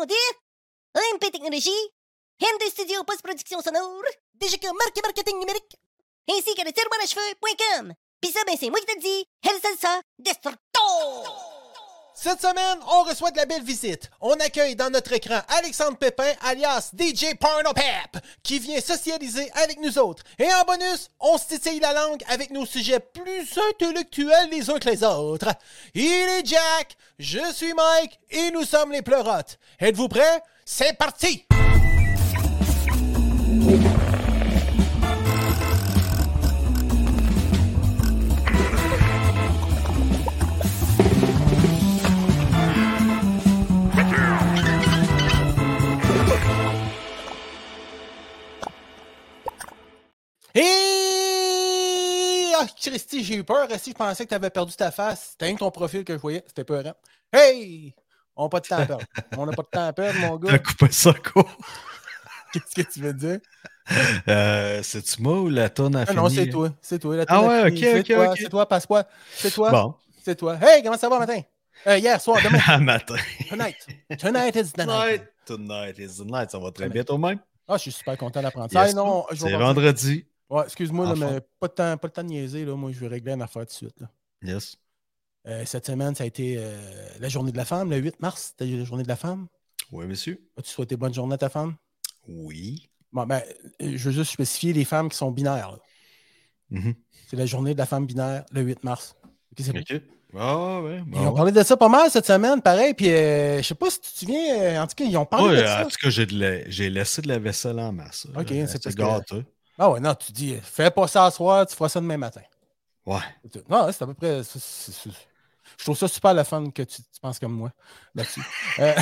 présentation de AMP Technologies, MD Studio Post-Production Sonore, DGK Marque Marketing Numérique, ainsi que le tiroir à cheveux.com. Pis ça, ben c'est moi qui te dis, El Salsa Destructo! Cette semaine, on reçoit de la belle visite. On accueille dans notre écran Alexandre Pépin, alias DJ Porno Pep, qui vient socialiser avec nous autres. Et en bonus, on se la langue avec nos sujets plus intellectuels les uns que les autres. Il est Jack, je suis Mike, et nous sommes les pleurotes. Êtes-vous prêts? C'est parti! Et... Ah, Christy, j'ai eu peur. Si je pensais que tu avais perdu ta face, c'était ton profil que je voyais. C'était peurant. Hey! On n'a pas de temps à perdre. On n'a pas de temps à perdre, mon gars. T'as coupé ça court. Qu'est-ce que tu veux dire? Euh, C'est-tu moi ou la tonne a Ah fini? non, c'est toi. C'est toi. La Ah ouais, fini. ok, C'est ok, toi, ok. C'est toi, passe-moi. C'est toi. Bon, C'est toi. Hey, comment ça va matin? Euh, hier soir, demain. à matin. Tonight. Tonight is the night. Tonight, tonight is the night. Ça va très bien toi-même? Ah, je suis super content d'apprendre ça. Yes, Hey, non, C'est vendredi. Ouais, excuse-moi, là, mais pas de, temps, pas de temps de niaiser. Là. Moi, je vais régler une affaire tout de suite. là. Yes. Euh, cette semaine, ça a été euh, la journée de la femme. Le 8 mars, c'était la journée de la femme. Oui, monsieur. As-tu souhaité bonne journée à ta femme? Oui. Bon, ben, euh, je veux juste spécifier les femmes qui sont binaires. Mhm. C'est la journée de la femme binaire, le 8 mars. Ok, c'est. Ah, ouais. Ils ont parlé de ça pas mal cette semaine, pareil. Puis, euh, je sais pas si tu te souviens, en tout cas, ils ont parlé Ouais, de ça. en tout cas, j'ai la- j'ai laissé de la vaisselle en masse. Ok, c'est parce que- gâteux. Ah ouais, non, tu dis, fais pas ça à soir, tu feras ça demain matin. Ouais. Non, c'est à peu près. Je trouve ça super le fun que tu, tu penses comme moi là-dessus. Euh,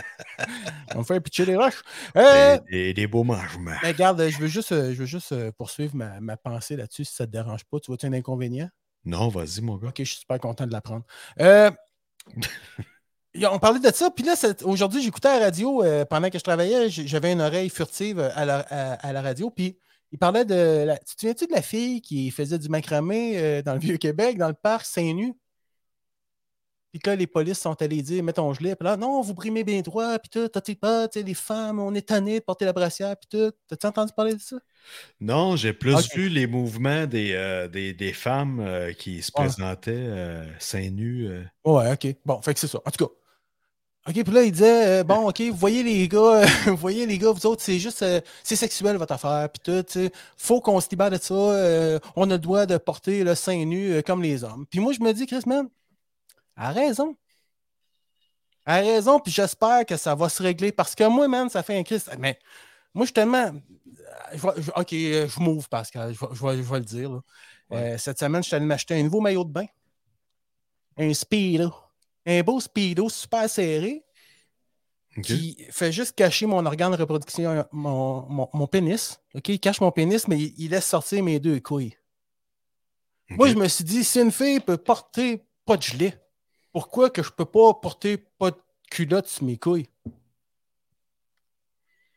On me fait pitcher des roches. Euh, Des, des- des beaux mangements. mais regarde, je veux juste, je veux juste euh, poursuivre ma, ma pensée là-dessus si ça ne te dérange pas. Tu vois-tu un inconvénient? Non, vas-y, mon gars. Ok, je suis super content de l'apprendre. Euh, on parlait de ça, puis là, aujourd'hui, j'écoutais la radio euh, pendant que je travaillais, j'avais une oreille furtive à la, à- à la radio, puis il parlait de. La, tu te souviens-tu de la fille qui faisait du macramé euh, dans le Vieux-Québec, dans le parc Saint-Nu? Puis que là, les polices sont allés dire, mets ton gilet, puis là, non, vous brimez bien droit, puis tout, t'as pas, tu sais, les femmes, on est tanné de porter la brassière, puis tout. T'as-tu entendu parler de ça? Non, j'ai plus vu les mouvements des, euh, des, des femmes euh, qui se Ouais. présentaient seins nus. Ouais, OK. Bon, fait que c'est ça. En tout cas. OK, puis là, il disait, euh, bon, OK, vous voyez les gars, vous voyez les gars, vous autres, c'est juste, euh, c'est sexuel votre affaire, puis tout, tu sais. Faut qu'on se libère de ça. euh, on a le droit de porter le sein nu euh, comme les hommes. Puis moi, je me dis, Chris, man, a raison. A raison, puis j'espère que ça va se régler parce que moi, man, ça fait un Christ. Mais moi, je suis tellement. je vais- je- OK, euh, je m'ouvre, Pascal, je vais, je vais- le dire. là. Euh, cette semaine, je suis allé m'acheter un nouveau maillot de bain. Un Speedo. Un beau Speedo super serré qui fait juste cacher mon organe de reproduction, mon, mon, mon pénis. OK, il cache mon pénis, mais il, il laisse sortir mes deux couilles. Moi, je me suis dit, si une fille peut porter pas de gilet, pourquoi que je peux pas porter pas de culotte sur mes couilles?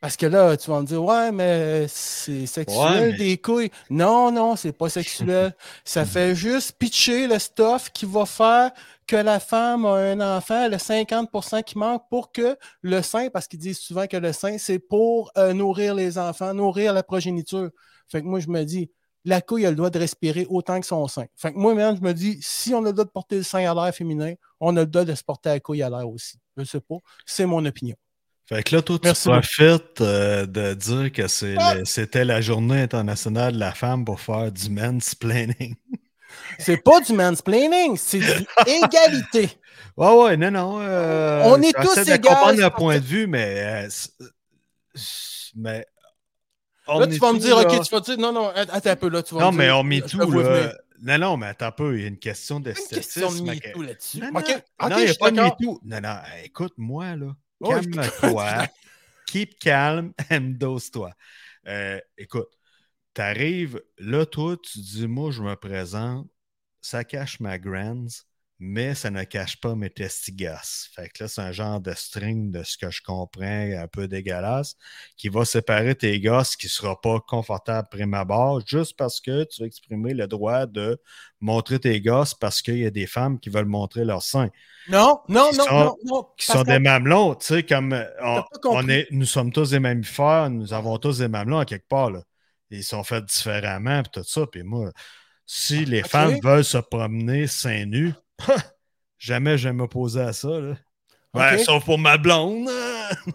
Parce que là, tu vas me dire, ouais, mais c'est sexuel Ouais, mais- des couilles. Non, non, c'est pas sexuel. Ça fait juste pitcher le stuff qui va faire que la femme a un enfant, le 50% qui manque pour que le sein, parce qu'ils disent souvent que le sein, c'est pour euh, nourrir les enfants, nourrir la progéniture. Fait que moi, je me dis, la couille a le droit de respirer autant que son sein. Fait que moi, même, je me dis, si on a le droit de porter le sein à l'air féminin, on a le droit de se porter la couille à l'air aussi. Je sais pas. C'est mon opinion. Fait que là, toi, tu Merci profites euh, de dire que Ah! c'était la journée internationale de la femme pour faire du mansplaining. C'est pas du mansplaining, c'est du égalité. Ouais, ouais, non, non. euh, On est tous égaux, comprendre le point de vue, mais. euh, mais. Là, tu vas me dire, là? OK, tu vas dire, non, non, attends un peu, là, tu vas Non, me mais dire, on met tout, là. Non, non, mais attends un peu, il y a une question Une question de d'esthétisme. MeToo que- là-dessus. Non, il n'y a pas de. MeToo. Non, non, écoute-moi, là. Je- Calme-toi. Keep calm and dose-toi. Euh, écoute, t'arrives, là, toi, tu dis, moi, je me présente, ça cache ma grands, mais ça ne cache pas mes testigos. Fait que là, c'est un genre de string de ce que je comprends, un peu dégueulasse, qui va séparer tes gosses qui ne sera pas confortable prime abord, juste parce que tu vas exprimer le droit de montrer tes gosses parce qu'il y a des femmes qui veulent montrer leur sein. Non, non, non, sont- non, non. Qui sont des mamelons, tu sais, comme euh, on, est, nous sommes tous des mammifères, nous avons tous des mamelons à quelque part. Là. Ils sont faits différemment, puis tout ça. Puis moi, si les ok. femmes veulent se promener seins nus, jamais je vais m'opposer à ça. Là. Ouais, sauf pour ma blonde.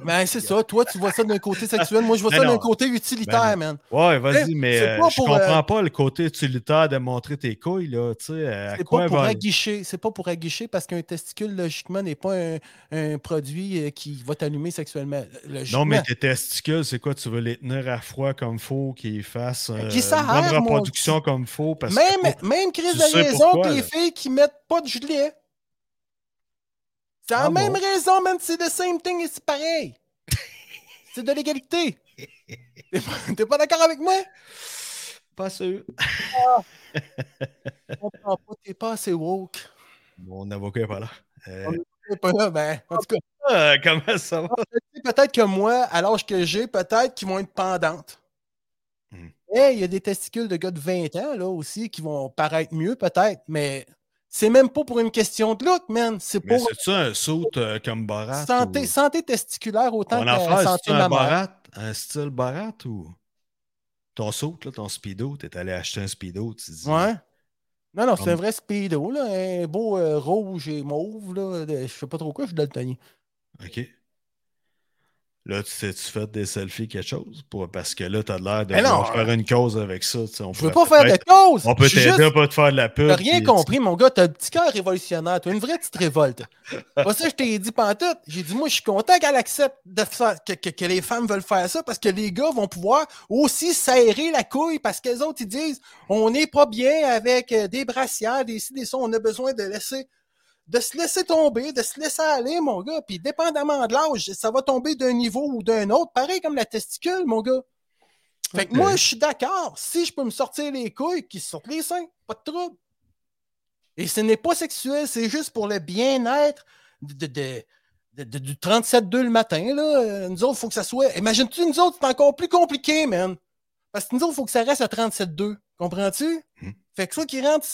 Ben, c'est ça. Toi, tu vois ça d'un côté sexuel. Moi, je vois Ben ça d'un côté utilitaire, Ben man. Ouais, vas-y, mais euh, je pour, comprends euh, pas le côté utilitaire de montrer tes couilles. Là, tu sais, euh, C'est pas pour va- aguicher. C'est pas pour aguicher parce qu'un testicule, logiquement, n'est pas un, un produit qui va t'allumer sexuellement. Logiquement. Non, mais tes testicules, c'est quoi? Tu veux les tenir à froid comme faut, qu'ils fassent euh, qui une bonne mon reproduction comme faut. Parce même, que même crise de raison que les filles qui mettent pas de gilet. C'est la Ah même bon? raison, man. C'est the same thing et c'est pareil. c'est de l'égalité. T'es pas- pas d'accord avec moi? pas sûr. Je comprends pas. T'es pas assez woke. Mon avocat est pas là. Euh, T'es pas là, ben. En tout cas, ah, comment ça va? peut-être que moi, à l'âge que j'ai, peut-être qu'ils vont être pendantes. Hmm. Eh, il y a des testicules de gars de 20 ans, là, aussi, qui vont paraître mieux, peut-être, mais c'est même pas pour une question de look, man. C'est Mais pour c'est-tu un saut euh, comme Borat? santé, ou- santé testiculaire autant que santé c'est un. Borat? Un style Borat ou? Ton saut, là, ton speedo? T'es allé acheter un speedo, tu dis. Ouais. Non, non, c'est Comme- un vrai speedo, là, un beau euh, rouge et mauve, là, de- je sais pas trop quoi, je suis daltonien. OK. Là, tu t'es-tu fait des selfies, quelque chose? Pour, parce que là, t'as l'air de vouloir faire une cause avec ça. tu sais, on Je veux pas faire de cause! On peut t'aider juste- à pas te faire de la pub. T'as rien compris, mon gars. T'as un petit cœur révolutionnaire. T'as une vraie petite révolte. Pas ça, je t'ai dit pantoute. J'ai dit, moi, je suis content qu'elle accepte de faire, que, que- que les femmes veulent faire ça parce que les gars vont pouvoir aussi serrer la couille parce que les autres, ils disent, on n'est pas bien avec euh, des brassières, des ci, des ça. On a besoin de laisser, de se laisser tomber, de se laisser aller, mon gars. Puis, dépendamment de l'âge, ça va tomber d'un niveau ou d'un autre. Pareil comme la testicule, mon gars. Fait que moi, je suis d'accord. Si je peux me sortir les couilles, qu'ils se sortent les seins. Pas de trouble. Et ce n'est pas sexuel, c'est juste pour le bien-être de, de- de- de- de- du 37-2 le matin. Là. Euh, Nous autres, il faut que ça soit. Imagine-tu, nous autres, c'est encore plus compliqué, man. Parce que nous autres, il faut que ça reste à 37-2. Comprends-tu? Hmm. Fait que soit qu'ils rentrent, ils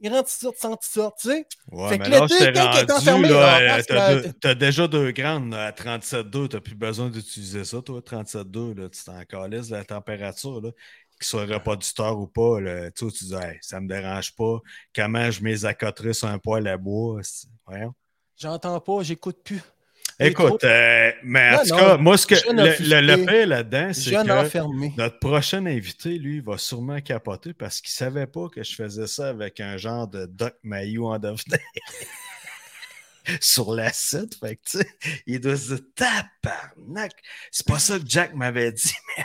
sortent. Ils rentrent, ils sortent, sans qu'ils sortent, tu sais. Ouais, Fait mais que là, l'été, il est rendu, enfermé là, euh, t'as là, deux- t'as déjà deux grandes à 37,2, t'as plus besoin d'utiliser ça, toi, 37,2, là, tu t'en calisses la température, là, qu'il soit reproducteur ou pas, là, tu dis, hey, ça me dérange pas, comment je les accoterais sur un poêle à bois, voyons. J'entends pas, j'écoute plus. Écoute, euh, mais en Non, tout non, cas, moi, ce que, le, le, pire là-dedans, c'est que enfermé. notre prochain invité, lui, va sûrement capoter parce qu'il savait pas que je faisais ça avec un genre de Doc Mayou en devenir sur la site. Fait que, tu sais, il doit se dire tabarnak. C'est pas ça que Jack m'avait dit, mais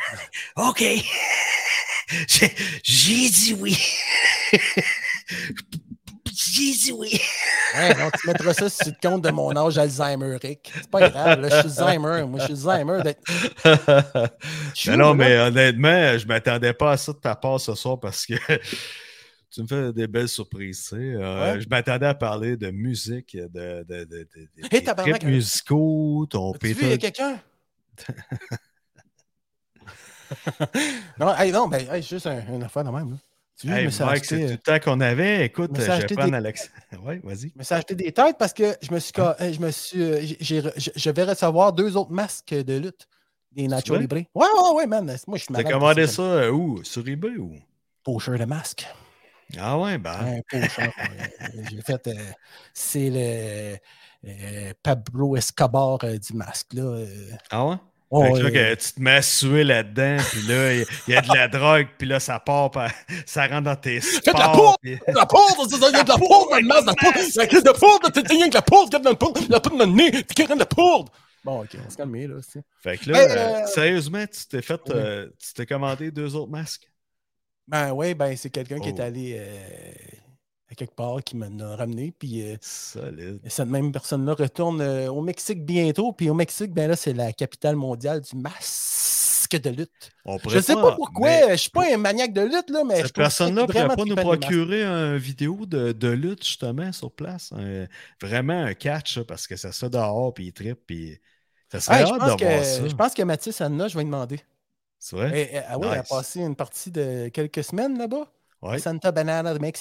OK. J'ai dit oui. Dit oui. Ouais, non, tu mettras ça sur le compte de mon âge Alzheimer, Rick. C'est pas grave, là, je suis Alzheimer. Moi, je suis Alzheimer non, là? mais honnêtement, je m'attendais pas à ça de ta part ce soir parce que tu me fais des belles surprises. tu sais. Euh, Ouais. Je m'attendais à parler de musique, de, de, de, de- de- Hey, des tabarnak, trips musicaux, ton As-tu vu, il y a quelqu'un? non, hey, non, ben, hey, juste un, une affaire de même. Là. Tu Hey, c'est tout euh, le temps qu'on avait. Écoute, je me je vais prendre des- Alex. Oui, vas-y. je me suis acheté des têtes parce que je me suis, ca- euh, je me suis, euh, j'ai- j'ai re- je, je vais recevoir deux autres masques de lutte. Des Nacho? Libre. Ouais, ouais, ouais, man. Moi, je suis T'as commandé ça euh, où? Sur eBay ou? Pocheur de masque. Ah ouais, ben. Un pocheur. ouais. J'ai fait. euh, c'est le euh, Pablo Escobar euh, du masque, là. euh. Ah ouais? Oh, Fait que là, que tu te mets à suer là-dedans, puis là, il y, a de la drogue, puis là, ça part, par- ça rentre dans tes de la sports. poudre! puis- La poudre, il y a de la poudre dans le masque, de la poudre! La crise de poudre, t'es rien que la poudre, a dans le poudre, la poudre dans le nez, t'es rien de poudre! Bon, ok, on se calme, là, aussi. Fait que là, Hey, euh, euh, sérieusement, tu t'es fait, oui. euh, tu t'es commandé deux autres masques? Ben oui, ben c'est quelqu'un qui est Oh. allé euh, à quelque part qui m'en a ramené, puis euh, Solide. cette même personne-là retourne euh, au Mexique bientôt, puis au Mexique, ben là, c'est la capitale mondiale du masque. de lutte. On Je pourrait sais pas pourquoi, mais je suis pas un maniaque de lutte, là, mais Cette personne-là pourrait vraiment pas nous procurer une vidéo de, de lutte, justement, sur place. Un- vraiment un catch, parce que ça se fait dehors, puis il trippe, puis ça serait hâte voir ça. que, je pense que Mathis Anna, je vais lui demander. C'est vrai? Eh, eh, ah oui, elle a passé une partie de quelques semaines là-bas. Ouais. Santa Banana de là?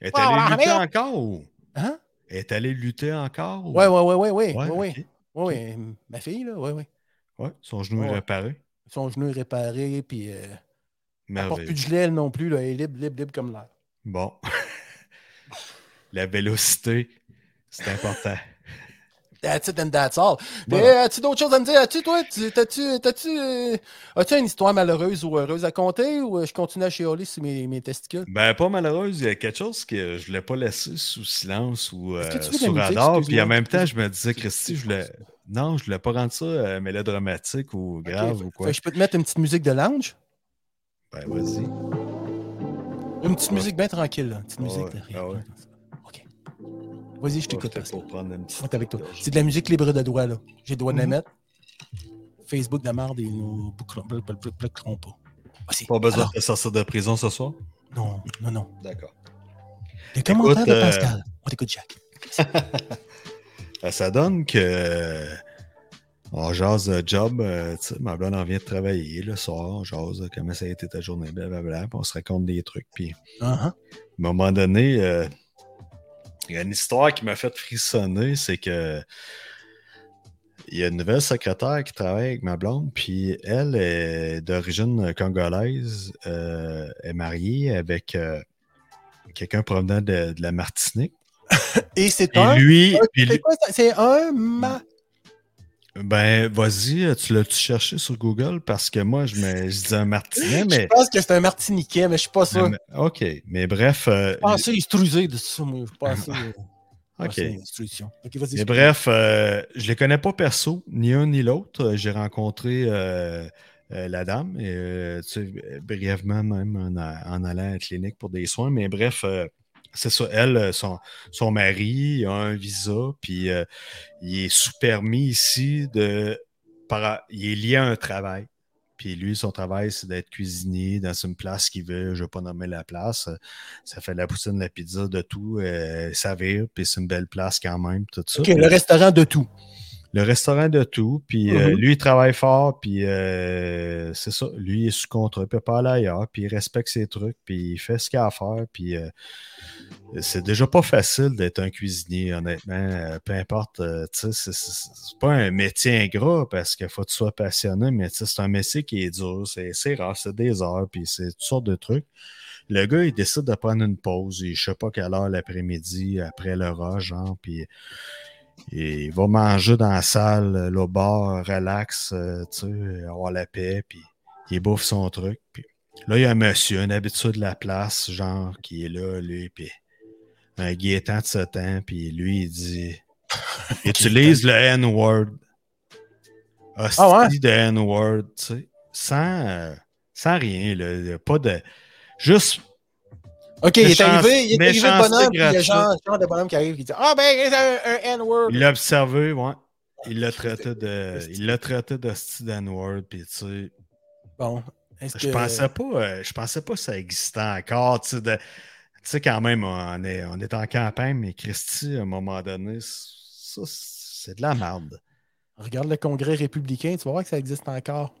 Elle est allée lutter encore ou? Hein? Elle est allée lutter encore? ou- Ouais, ouais, ouais, ouais, ouais. Ouais, ouais, ouais. ok. Ouais, ouais, Ma fille, là, ouais, ouais. Ouais, son genou est réparé. Son genou est réparé, puis euh, elle porte plus de elle non plus, là. Elle est libre, libre, libre comme l'air. Bon. La vélocité, c'est important. That's it and that's all. Voilà. as-tu d'autres choses à me dire? As-tu, toi, tu- t'as-tu, euh, as-tu une histoire malheureuse ou heureuse à compter ou euh, je continue à chialer sur mes, mes testicules? Ben, pas malheureuse, il y a quelque chose que je voulais pas laisser sous silence ou euh, sous radar. Puis en même temps, je me disais, Christy, je voulais. Non, je voulais pas rendre ça euh, mélodramatique ou grave ou quoi. fait je peux te mettre une petite musique de lounge? Ben, vas-y. Une petite musique bien tranquille, là. Une petite musique ouais, de rien. ah ouais. Vas-y, je t'écoute. On est avec toi. C'est de la musique libre de droit, là. J'ai le droit de la Mhm. mettre. Facebook de marde et nous boucleront pas. Pas besoin de sortir de prison ce soir? Non, non, non. D'accord. Les commentaires de euh, Pascal. On t'écoute, Jack. Ben, ça donne que. On jase de job, euh, tu sais, ma blonde en vient de travailler le soir, on jase euh, comment ça a été ta journée, blablabla, puis on se raconte des trucs, puis Uh-huh. À un moment donné, euh, il y a une histoire qui m'a fait frissonner, c'est que il y a une nouvelle secrétaire qui travaille avec ma blonde, puis elle est d'origine congolaise, euh, est mariée avec euh, quelqu'un provenant de, de la Martinique. Et c'est un. lui? C'est un ma. Ben vas-y, tu l'as-tu cherché sur Google? Parce que moi je me je disais un Martinais, Je mais, pense que c'est un Martiniquais, mais je suis pas sûr. mais- ok, mais bref, euh, Je pensais instruisé de ça, moi. Je pensais. euh, ok. pensais instruction. Ok, vas-y. Mais bref, euh, je les connais pas perso, ni un ni l'autre. Euh, J'ai rencontré euh, la dame, et, tu sais, brièvement même en, allant à la clinique pour des soins. Mais bref, c'est ça. Elle, euh, son, son mari a un visa, puis euh, il est sous permis ici de. Par, il est lié à un travail. Puis lui, son travail, c'est d'être cuisinier dans une place qu'il veut. Je ne vais pas nommer la place. Euh, Ça fait de la poutine, de la pizza, de tout. Euh, ça vire, puis c'est une belle place quand même, tout ça. Le restaurant de tout. Le restaurant de tout. Puis euh, Mhm. lui, il travaille fort. Puis euh, c'est ça. Lui, il est sous contrat. Il peut pas aller ailleurs. Puis il respecte ses trucs. Puis il fait ce qu'il a à faire. Puis euh, c'est déjà pas facile d'être un cuisinier, honnêtement. Peu importe. tu sais, c'est- pas un métier ingrat parce qu'il faut que tu sois passionné. Mais tu sais, c'est un métier qui est dur. C'est c'est rare. C'est des heures. Puis c'est toutes sortes de trucs. Le gars, il décide de prendre une pause. Il, je sais pas quelle heure l'après-midi, après le rush, genre. Puis et il va manger dans la salle, euh, au bar, relax, euh, tu sais, avoir la paix, puis il bouffe son truc. Puis là, il y a un monsieur, un habitué de la place, genre, qui est là, lui, puis un guettant de 7 ans, puis lui, il dit utilise le N-word. Hostie Ah ouais? de N-word, tu sais, sans, euh, sans rien, là, il y a pas de... Juste Ok, il est arrivé, il est arrivé le bonhomme, puis il y a genre, genre de bonhomme qui arrive qui dit Ah ben, c'est un, un N-word. Il l'a observé, ouais. Il l'a traité de. Il l'a traité de style N-word, puis tu sais. Bon, Je que. pensais pas, euh, je pensais pas que ça existait encore, tu sais, de- tu sais, quand même, on est, on est en campagne, mais Christy, à un moment donné, ça, c'est de la merde. Regarde le congrès républicain, tu vas voir que ça existe encore.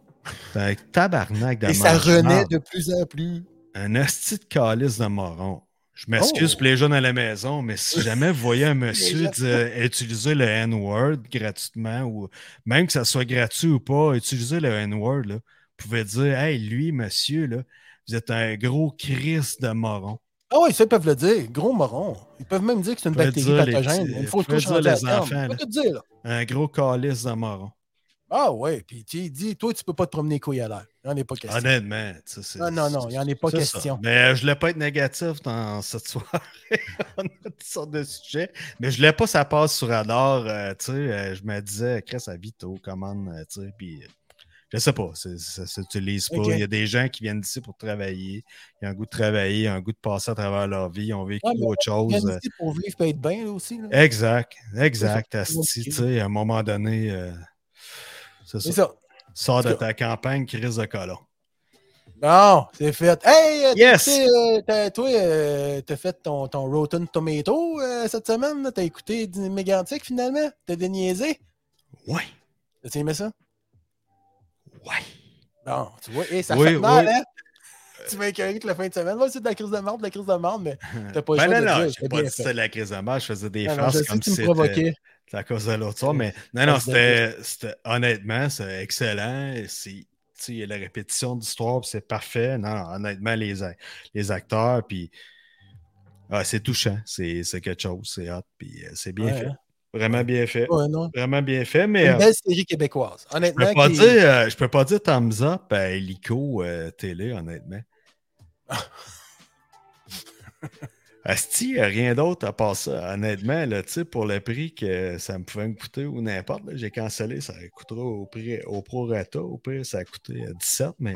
Un tabarnak de Et ça renaît de plus en plus. Un hostie de calice de moron. Je m'excuse Oh. pour les jeunes à la maison, mais si jamais vous voyez un monsieur dire- utiliser le N-word gratuitement, ou même que ça soit gratuit ou pas, utiliser le N-word, vous pouvez dire Hey, lui, monsieur, là, vous êtes un gros Christ de moron. Ah oui, ça, ils peuvent le dire. Gros moron. Ils peuvent même dire que c'est une bactérie pathogène. Il faut tout dire les enfants, là. dire, là. Un gros calice de moron. Ah ouais, puis tu dis, toi, tu peux pas te promener couilles à l'air. Il n'y en est pas question. Honnêtement, c'est- Non, non, non, il n'y en est pas ça. question. Mais euh, je voulais pas être négatif dans cette soirée. On a toutes sortes de sujets. Mais je voulais pas ça passe sur radar. euh, tu sais, euh, je me disais, Chris, à Vito, commande, tu sais, puis je sais pas, ça s'utilise pas. Il y a des gens qui viennent d'ici pour travailler. Ils ont un goût de travailler, un goût de passer à travers leur vie. Ils ont vécu Ouais, autre chose. Pour vivre peut être bien aussi. Là. Exact, exact, à un moment donné, c'est C'est ça. ça. Sors de ta campagne, crise de colon. Bon, c'est fait. Hey, euh, Yes! euh, t'as- toi, euh, t'as fait ton, ton Rotten Tomato euh, cette semaine. T'as écouté Mégantic finalement? T'as déniaisé? Ouais. T'as aimé ça? Ouais. Non, tu vois, et ça Oui, fait mal, hein? Tu m'as écœuré toute la fin de semaine. Moi, c'est de la crise de merde, de la crise de merde, mais t'as pas le Ben choix non, de non, dire, pas dit c'était la crise de marche, je faisais des Non, non, je sais comme si me c'était. C'est à cause de l'autre soir, mais non, non, c'était, honnêtement, c'est excellent. C'est, il y a la répétition d'histoire, c'est parfait. Non, non, honnêtement, les, les acteurs, puis ah, c'est touchant, c'est, quelque chose, c'est hot, puis euh, c'est bien Ouais, fait. hein. Vraiment bien fait. Ouais. Vraiment bien fait, mais Une euh, belle série québécoise. je peux pas qui- dire, euh, je peux pas dire thumbs up à Helico euh, télé, honnêtement. Asti, y a rien d'autre à part ça. Honnêtement, là, pour le prix que ça me pouvait me coûter ou n'importe, j'ai cancellé, ça coûtera au prix au prorata. Au pire, ça a coûté euh, 17, mais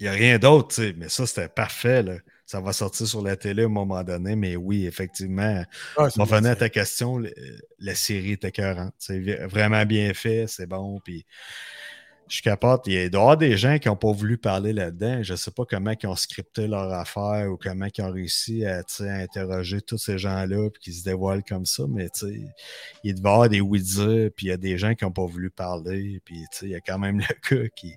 il n'y a rien d'autre, tu sais. Mais ça, c'était parfait, là. Ça va sortir sur la télé à un moment donné, mais oui, effectivement, c'est on revenait à ta question, la série est écœurante. C'est vraiment bien fait, c'est bon. Puis je capote. Il y a- doit avoir des gens qui n'ont pas voulu parler là-dedans. Je ne sais pas comment ils ont scripté leur affaire ou comment ils ont réussi à, à interroger tous ces gens-là et qui se dévoilent comme ça. Mais il devait y avoir des oui-dire, puis il y a des gens qui n'ont pas voulu parler. Puis il y a quand même le gars qui.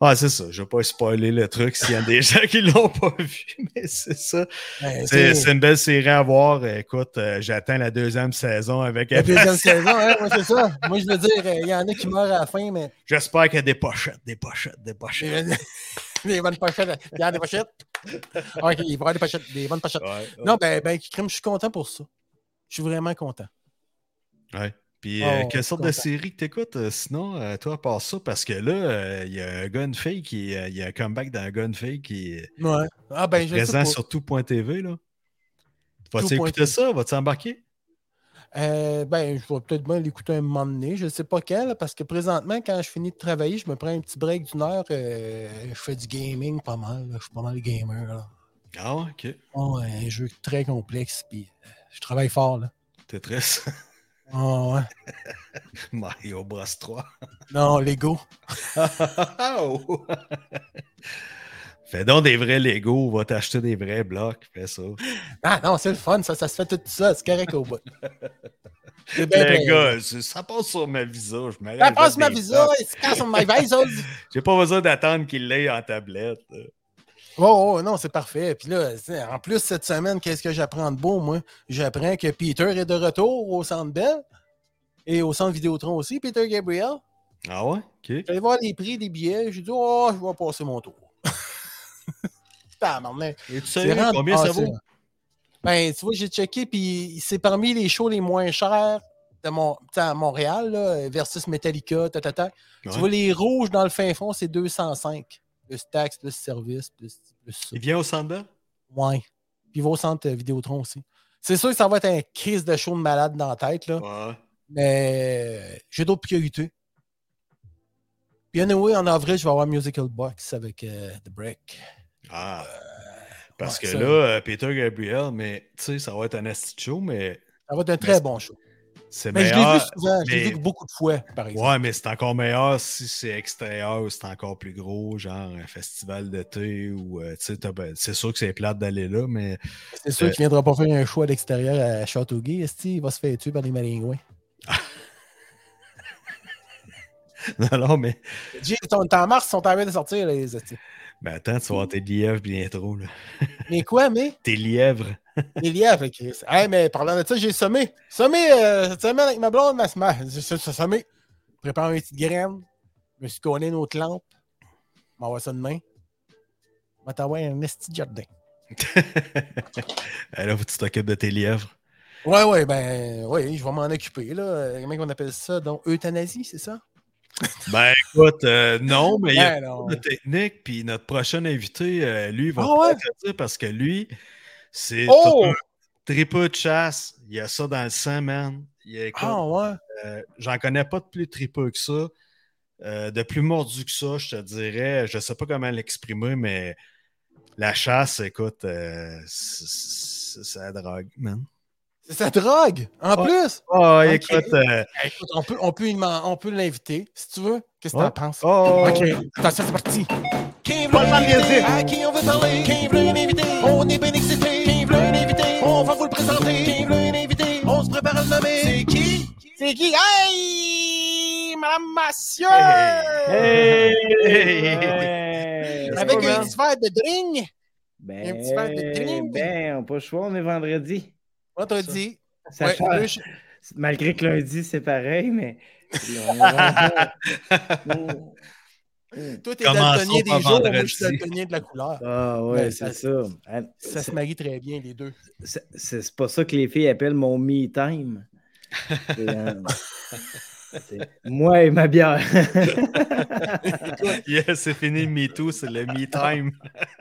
Ah, c'est ça. Je ne vais pas spoiler le truc s'il y a des gens qui ne l'ont pas vu, mais c'est ça. Ben, C'est une belle série à voir. Écoute, euh, j'attends la deuxième saison avec La deuxième saison, hein, ouais, c'est ça. Moi, je veux dire, euh, il y en a qui meurent à la fin, mais J'espère qu'il y a des pochettes, des pochettes, des pochettes. des, bonnes pochettes. Il y a des pochettes. Ok, il va y avoir des pochettes, des bonnes pochettes. Ouais, ouais. Non, ben, ben, je suis content pour ça. Je suis vraiment content. Ouais. Puis, Oh, euh, quelle sorte de série que t'écoutes euh, sinon, euh, toi, à part ça? Parce que là, il y a un Gunfake, qui, il y a un comeback dans Gunfake qui est Ouais. Ah, ben, je présent sur tout.tv. là. Vas-tu écouter ça? Vas-tu embarquer? Ben, je vais peut-être bien l'écouter un moment donné. Je ne sais pas là, parce que présentement, quand je finis de travailler, je me prends un petit break d'une heure. je fais du gaming pas mal. là. Je suis pas mal gamer. Là. Ah, ok. Un jeu très complexe. Puis, je travaille fort. Là. T'es Ah, ouais. Mario Bros 3. Non, Lego. Oh! Fais donc des vrais Lego, va t'acheter des vrais blocs, fais ça. Ah non, c'est le fun, ça, ça se fait tout ça, c'est correct au bout. C'est bien, gars, ça passe sur ma visa. Je Ça passe des ma visa, blocs. il se casse sur ma visa. J'ai pas besoin d'attendre qu'il l'ait en tablette. Oh, oh, non, c'est parfait. Puis là, en plus, cette semaine, qu'est-ce que j'apprends de beau, moi? J'apprends que Peter est de retour au Centre Bell et au Centre Vidéotron aussi, Peter Gabriel. Ah ouais? Ok. J'allais voir les prix des billets. J'ai dit, oh, je vais passer mon tour. Tabarnak. Et tu sais combien ça vaut? Ben, tu vois, j'ai checké, puis c'est parmi les shows les moins chers de mon, à Montréal, là, versus Metallica, ta, ta, ta. Ouais. Tu vois, les rouges dans le fin fond, c'est 205. Plus taxes, plus service, plus, plus ça. Il vient au centre Bell? Ouais. Puis il va au centre euh, Vidéotron aussi. C'est sûr que ça va être un crise de show de malade dans la tête, là. Ouais. Mais euh, j'ai d'autres priorités. Puis anyway, en avril, je vais avoir Musical Box avec euh, The Break. Ah. Parce ouais, que ça- là, euh, Peter Gabriel, mais tu sais, ça va être un esti de show, mais Ça va être un très bon show. C'est Mais je l'ai vu souvent, je l'ai vu beaucoup de fois, par exemple. Ouais, mais c'est encore meilleur si c'est extérieur ou c'est encore plus gros, genre un festival d'été ou euh, tu sais, ben, c'est sûr que c'est plate d'aller là, mais C'est sûr Euh, qu'il ne viendra pas faire un show à l'extérieur à Châteauguay. esti, Il va se faire tuer par les maringouins. non, non, mais ils sont en mars, ils sont en train de sortir, les esti. ben attends, tu vas avoir tes lièvres bientôt, là. Mais quoi, mais? Tes lièvres. Les lièvres, Chris. Hey, mais parlant de ça, j'ai sommé. Sommé euh, cette semaine avec ma blonde, ma semaine. J'ai sommé. Prépare une petite graine. Je me suis collé une autre lampe. Je m'envoie ça demain. Je vais t'envoyer un esti de jardin. Là, faut que tu t'occupes de tes lièvres. Ouais, ouais, ben, oui, je vais m'en occuper, là. Comment on appelle ça? Donc, euthanasie, c'est ça? Ben écoute, euh, non, mais il y a Ben, de technique, puis notre prochain invité, euh, lui, va ouais? le dire parce que lui, c'est Oh! un tripeux de chasse. Il y a ça dans le sang, man. Ah, ouais? euh, J'en connais pas de plus tripeux que ça. De plus mordu que ça, je te dirais. Je sais pas comment l'exprimer, mais la chasse, écoute, c'est la drogue, man. C'est sa drogue, en plus. Oh, écoute. euh, Écoute, on peut, on peut, on l'inviter, si tu veux. Qu'est-ce que Ouais. t'en penses? Oh, Ok, attention, c'est parti. Qui veut magasin. À qui on veut parler? Qui veut un invité? On est bien excité. Qui veut un invité? On va vous le présenter. Qui veut un invité? On se prépare à le nommer. C'est qui? C'est qui? Hey! Madame Massieu! Hey! Hey! Avec un petit verre de drink. Ben, Un petit verre de drink. ben, on n'a pas le choix, on est vendredi. Ça Ouais, deux ch- Malgré que lundi, c'est pareil, mais. Toi, t'es daltonien des jours, moi, je suis vendredi. daltonien de la couleur. Ah ouais, Ouais, c'est ça- ça. Ça se marie très bien, les deux. C'est pas ça que les filles appellent mon me time. Euh, moi et ma bière. Yes, c'est fini le Me Too, c'est le Me Time.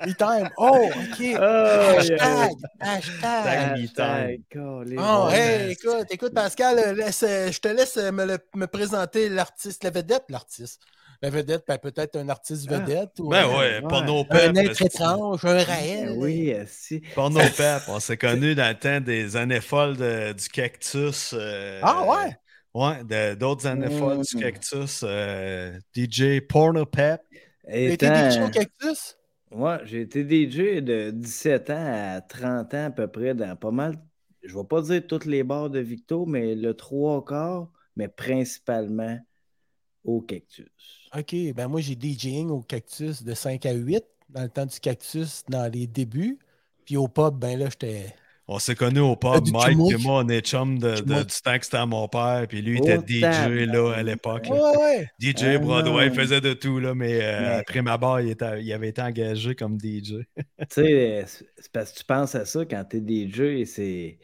Me time. Oh, OK. Oh, Hashtag. yeah. Hashtag. me time. Hashtag, calé. Oh, hey, écoute, écoute, Pascal, euh, laisse, euh, je te laisse euh, me, le- me présenter l'artiste, la vedette, l'artiste. La vedette, ben, peut-être un artiste Ah. vedette. Ou, Ben euh, ouais, porno Un être étrange, un Ben Raël. oui, si. Porno pep. On s'est connus dans le temps des années folles de- du cactus. euh, Ah ouais? Ouais, d'autres années Mm. folles du cactus. euh, DJ Porno Pep. T'as été DJ au cactus? Ouais, j'ai été DJ de 17 ans à 30 ans à peu près dans pas mal, je vais pas dire toutes les bars de Victo, mais le trois quarts, mais principalement au cactus. OK, ben moi, j'ai DJing au cactus de 5 à 8, dans le temps du cactus, dans les débuts. Puis au pub, ben là, j'étais... On s'est connus au pub, Mike et moi, on est chum de, du temps que c'était à mon père, puis lui, il était Oh, DJ là, à l'époque. Ouais, ouais. DJ Ah, Broadway, il faisait de tout, là, mais, euh, après ma barre, il, était- il avait été engagé comme DJ. Tu sais, c'est parce que tu penses à ça quand t'es DJ c'est.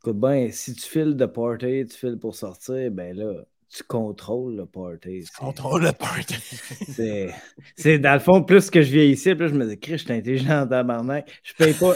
Écoute bien, si tu files de party, tu files pour sortir, ben là, tu contrôles le party. C'est- Contrôle le party. C'est, c'est dans le fond, plus que je vieillissais, plus je me dis, Chris, je suis intelligent en tabarnak. Je paye pas.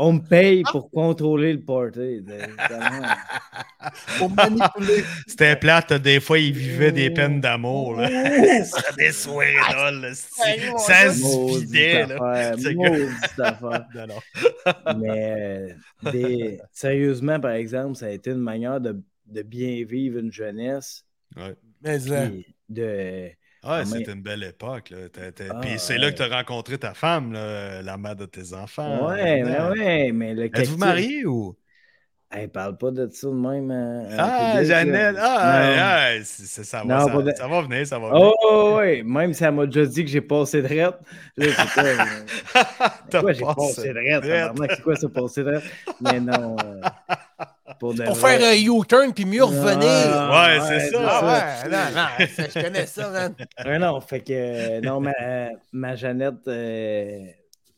On me paye pour contrôler le party. Pour manipuler. C'était plate, des fois, il vivait des Oh. peines d'amour. C'était des soirées drôles, là, ça se vidait. là. affaire, Ce gars. maudite affaire. Non, non. Mais euh, des- sérieusement, par exemple, ça a été une manière de, de bien vivre une jeunesse. Ouais. Mais euh, puis de, Ah, c'était une belle époque. Là. T'as- Ah, Puis c'est ouais. là que tu as rencontré ta femme, la mère de tes enfants. ouais, mais là. ouais, mais le Êtes-vous mariés ou? Hey, parle pas de ça de même. en Ah. Jeannette! Ah, ça, va, ça, pas de- ça va venir, ça va venir. Oh, ouais, même si elle m'a déjà dit que j'ai passé de rette. Là, c'est quoi, euh, j'ai passé passé de rette? C'est quoi ça, passer de rette? Mais non. euh, pour de pour vrai. faire un U-turn puis mieux revenir. Ah, Ouais, c'est ça. Ah ouais, non, non, ça, je connais ça, man. Ouais, non, fait que euh, non, ma, ma Jeannette, euh,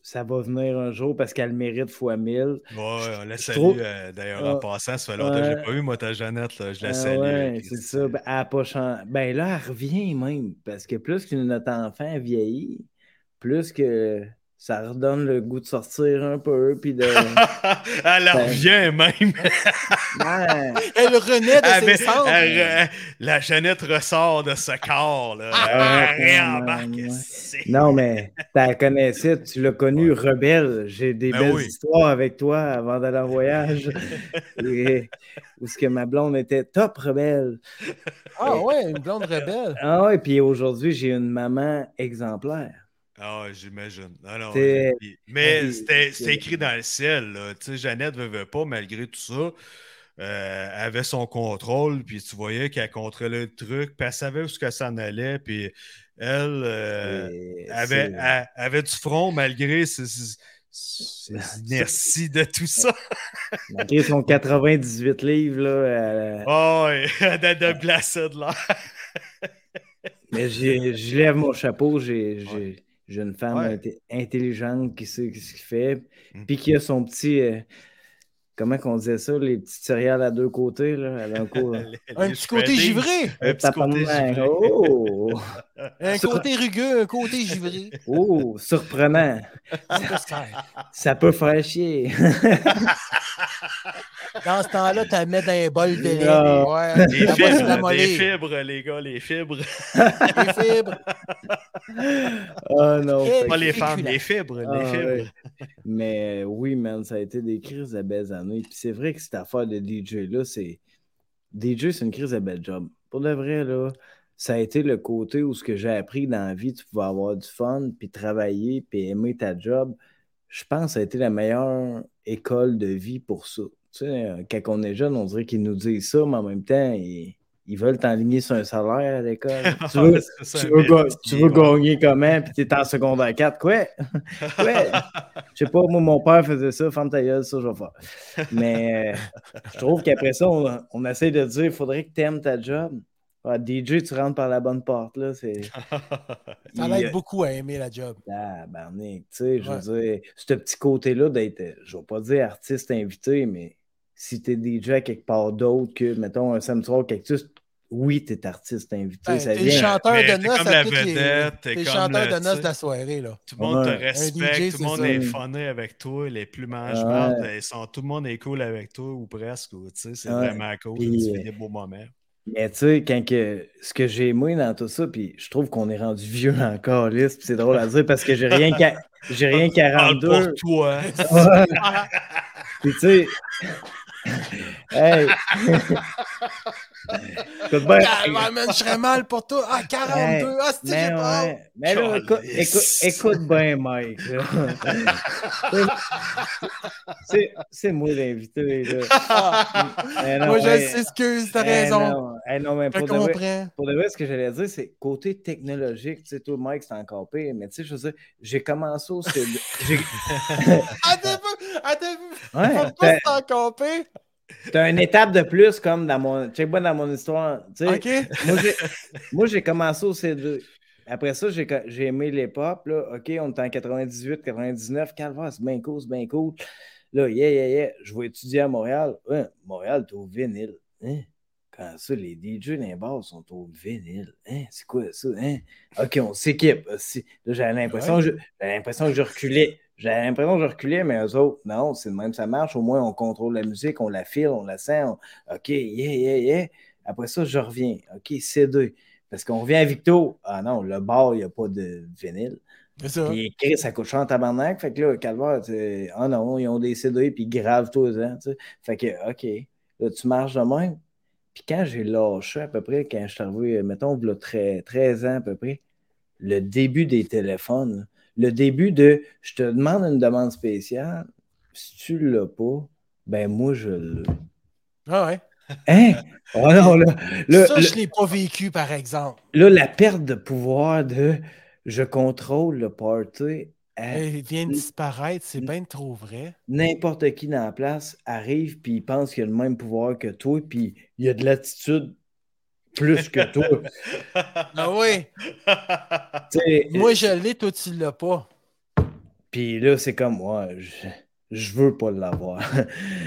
ça va venir un jour parce qu'elle mérite fois 1000. Ouais, on la salue trouve- euh, d'ailleurs Ah, en passant. Ça fait longtemps que je ouais. n'ai pas vu, moi, ta Jeannette. Là, je la Ah salue. ouais, c'est ça. Ben, elle a pas changé. Ben là, elle revient même. Parce que plus que notre enfant vieillit, plus que ça redonne le goût de sortir un peu. Puis de. Elle en Ben- revient même. Ouais. Elle renaît de Elle- ses cendres. elle- la Jeannette ressort de ce corps. Là. Ah, Elle ouais. Non, mais tu la connaissais, tu l'as connu rebelle. J'ai des Ben belles oui. histoires avec toi avant d'aller en voyage. Et- où ce que ma blonde était top rebelle. Ah ouais, une blonde rebelle. Ah ouais, puis aujourd'hui, j'ai une maman exemplaire. Ah, ouais, j'imagine. Non, mais c'est- c'était écrit dans le ciel. là. Tu sais, Jeannette ne veut pas, malgré tout ça. euh, elle avait son contrôle, puis tu voyais qu'elle contrôlait le truc, puis elle savait où ce que ça en allait, puis elle euh, avait, elle- avait du front malgré inerties de tout ça. Malgré son 98 livres, là, elle- Oh, ouais, de, de de l'air. mais j'ai- je lève mon chapeau. J'ai j'ai- j'ai une femme Ouais. intelligente qui sait ce qu'il fait, Mm. puis qui a son petit. euh, comment qu'on disait ça, les petites céréales à deux côtés. Là, elle a un coup. Un petit côté givré. Un petit côté Tabarnak. givré. Oh, Un côté rugueux, un côté givré. oh, surprenant. Ça peut se faire. Ça peut faire chier. Dans ce temps-là, tu mets dans un bol de lait. Ah. Ouais, Les se fibres, les ramollir. fibres, les gars, les fibres. Les fibres. oh non. Pas les femmes, les fibres, les Ah, fibres. ouais. Mais oui, man, ça a été des crises de années. Puis c'est vrai que cette affaire de DJ-là, c'est. DJ, c'est une crise de belle job. Pour de vrai, là, ça a été le côté où ce que j'ai appris dans la vie, tu pouvais avoir du fun, puis travailler, puis aimer ta job. Je pense que ça a été la meilleure école de vie pour ça. Tu sais, quand on est jeune, on dirait qu'ils nous disent ça, mais en même temps, ils, ils veulent t'enligner sur un salaire à l'école. Tu veux, tu veux, métier, tu veux ouais. gagner comment, puis t'es en secondaire 4, quoi? Ouais. Je sais pas, moi, mon père faisait ça, ferme ta gueule, ça, je vais faire. Mais euh, je trouve qu'après ça, on, on essaie de dire, il faudrait que tu aimes ta job. Ah, DJ, tu rentres par la bonne porte, là, c'est... Ça Il- l'aide beaucoup à aimer la job. Tabarnak, tu sais, je Ouais. veux dire, ce petit côté-là d'être, euh, je vais pas dire artiste invité, mais si t'es DJ à quelque part d'autre que, mettons, un samedi soir cactus, oui, t'es artiste invité, Ben, ça t'es vient. chanteur Mais de t'es noces comme à la toutes les- vedette, t'es chanteur le- de noces de la soirée, là. Tout le monde Ouais. te respecte, DJ, tout le monde ça. est funné avec toi, les Ouais. ils sont, tout le monde est cool avec toi ou presque. ou, tu sais, C'est Ouais. vraiment cool, Puis, tu euh, fais des beaux moments. Mais tu sais, quand que, ce que j'ai aimé dans tout ça, puis je trouve qu'on est rendu vieux encore, liste, puis c'est drôle à dire parce que j'ai rien qu'à j'ai rien Parle 42. pour toi. Puis tu sais, hey, écoute bien, Ah, man, je serais mal pour toi. Ah, 42. Ah, c'est Mais, ouais. Mais là, écoute, écoute, écoute bien, Mike. C'est- C'est moi l'invité. là. Mais non, Moi, je s'excuse, t'as Eh raison. non, eh non, mais Je pour de, vrai, pour de vrai, ce que j'allais dire, c'est côté technologique. Tu sais, toi, Mike, c'est encore pire. Mais tu sais, je veux dire, j'ai commencé au j'ai- Attends. Attends. Ouais, pas t'en camper. T'as une étape de plus comme dans mon. Check dans mon histoire. Tu sais, OK? moi, j'ai- commencé au C2. Après ça, j'ai aimé les pop. Là. OK, on est en 98, 99. Calvaire, c'est bien cool, c'est bien cool. Là, yeah, yeah, yeah. Je vais étudier à Montréal. Ouais, Montréal, t'es au vinyle. Hein? Quand ça, les DJ dans les bars sont au vinyle. Hein? C'est quoi ça? Hein? OK, on s'équipe. Là, j'avais l'impression Ouais. que je- j'avais l'impression que je reculais. J'avais l'impression que je reculais, mais eux autres, non, c'est de même, ça marche. Au moins, on contrôle la musique, on la file, on la sent. on- OK, yeah, yeah, yeah. Après ça, je reviens. OK, C2. Parce qu'on revient à Victo. Ah non, le bar, il n'y a pas de vinyle. C'est ça. Puis Chris, ça coûte cher en tabarnak. Fait que là, Calvaire, ah non, ils ont des CD, puis ils gravent tous les ans. tu sais. Fait que, OK, là, tu marches de même. Puis quand j'ai lâché à peu près, quand je suis arrivé, mettons, là, 13, 13 ans à peu près, le début des téléphones, là, le début de je te demande une demande spéciale, si tu l'as pas, ben moi je l'ai. Ah ouais? Hein? Oh non, là, là, ça, là- je l'ai pas vécu, par exemple. là, la perte de pouvoir de je contrôle le party à Il vient de disparaître, c'est bien trop vrai. n'importe qui dans la place arrive puis il pense qu'il a le même pouvoir que toi puis il a de l'attitude plus que toi. Ah oui. Moi, je l'ai, toi, tu l'as pas. Puis là, c'est comme, ouais, je, je veux pas l'avoir.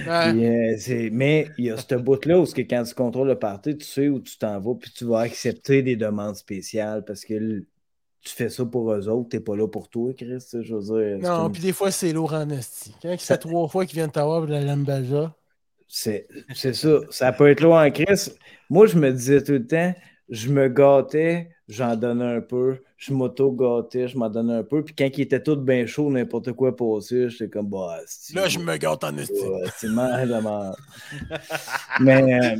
Ouais. Euh, c'est- mais il y a ce bout-là où c'est que quand tu contrôles le party, tu sais où tu t'en vas, puis tu vas accepter des demandes spéciales parce que tu fais ça pour eux autres, t'es pas là pour toi, Chris. Je veux dire, c'est Non, puis des fois, c'est lourd en esti. Quand fait trois fois qu'il vient de t'avoir pour la lambaja. C'est ça. Ça peut être loin en Chris. Moi, je me disais tout le temps, je me gâtais, j'en donnais un peu. Je m'auto-gâtais, je m'en donnais un peu. Puis quand il était tout bien chaud, n'importe quoi passait, j'étais comme, bah, c'est- Là, je me gâte en esti. Ouais, c'est mal de merde. Mais, euh,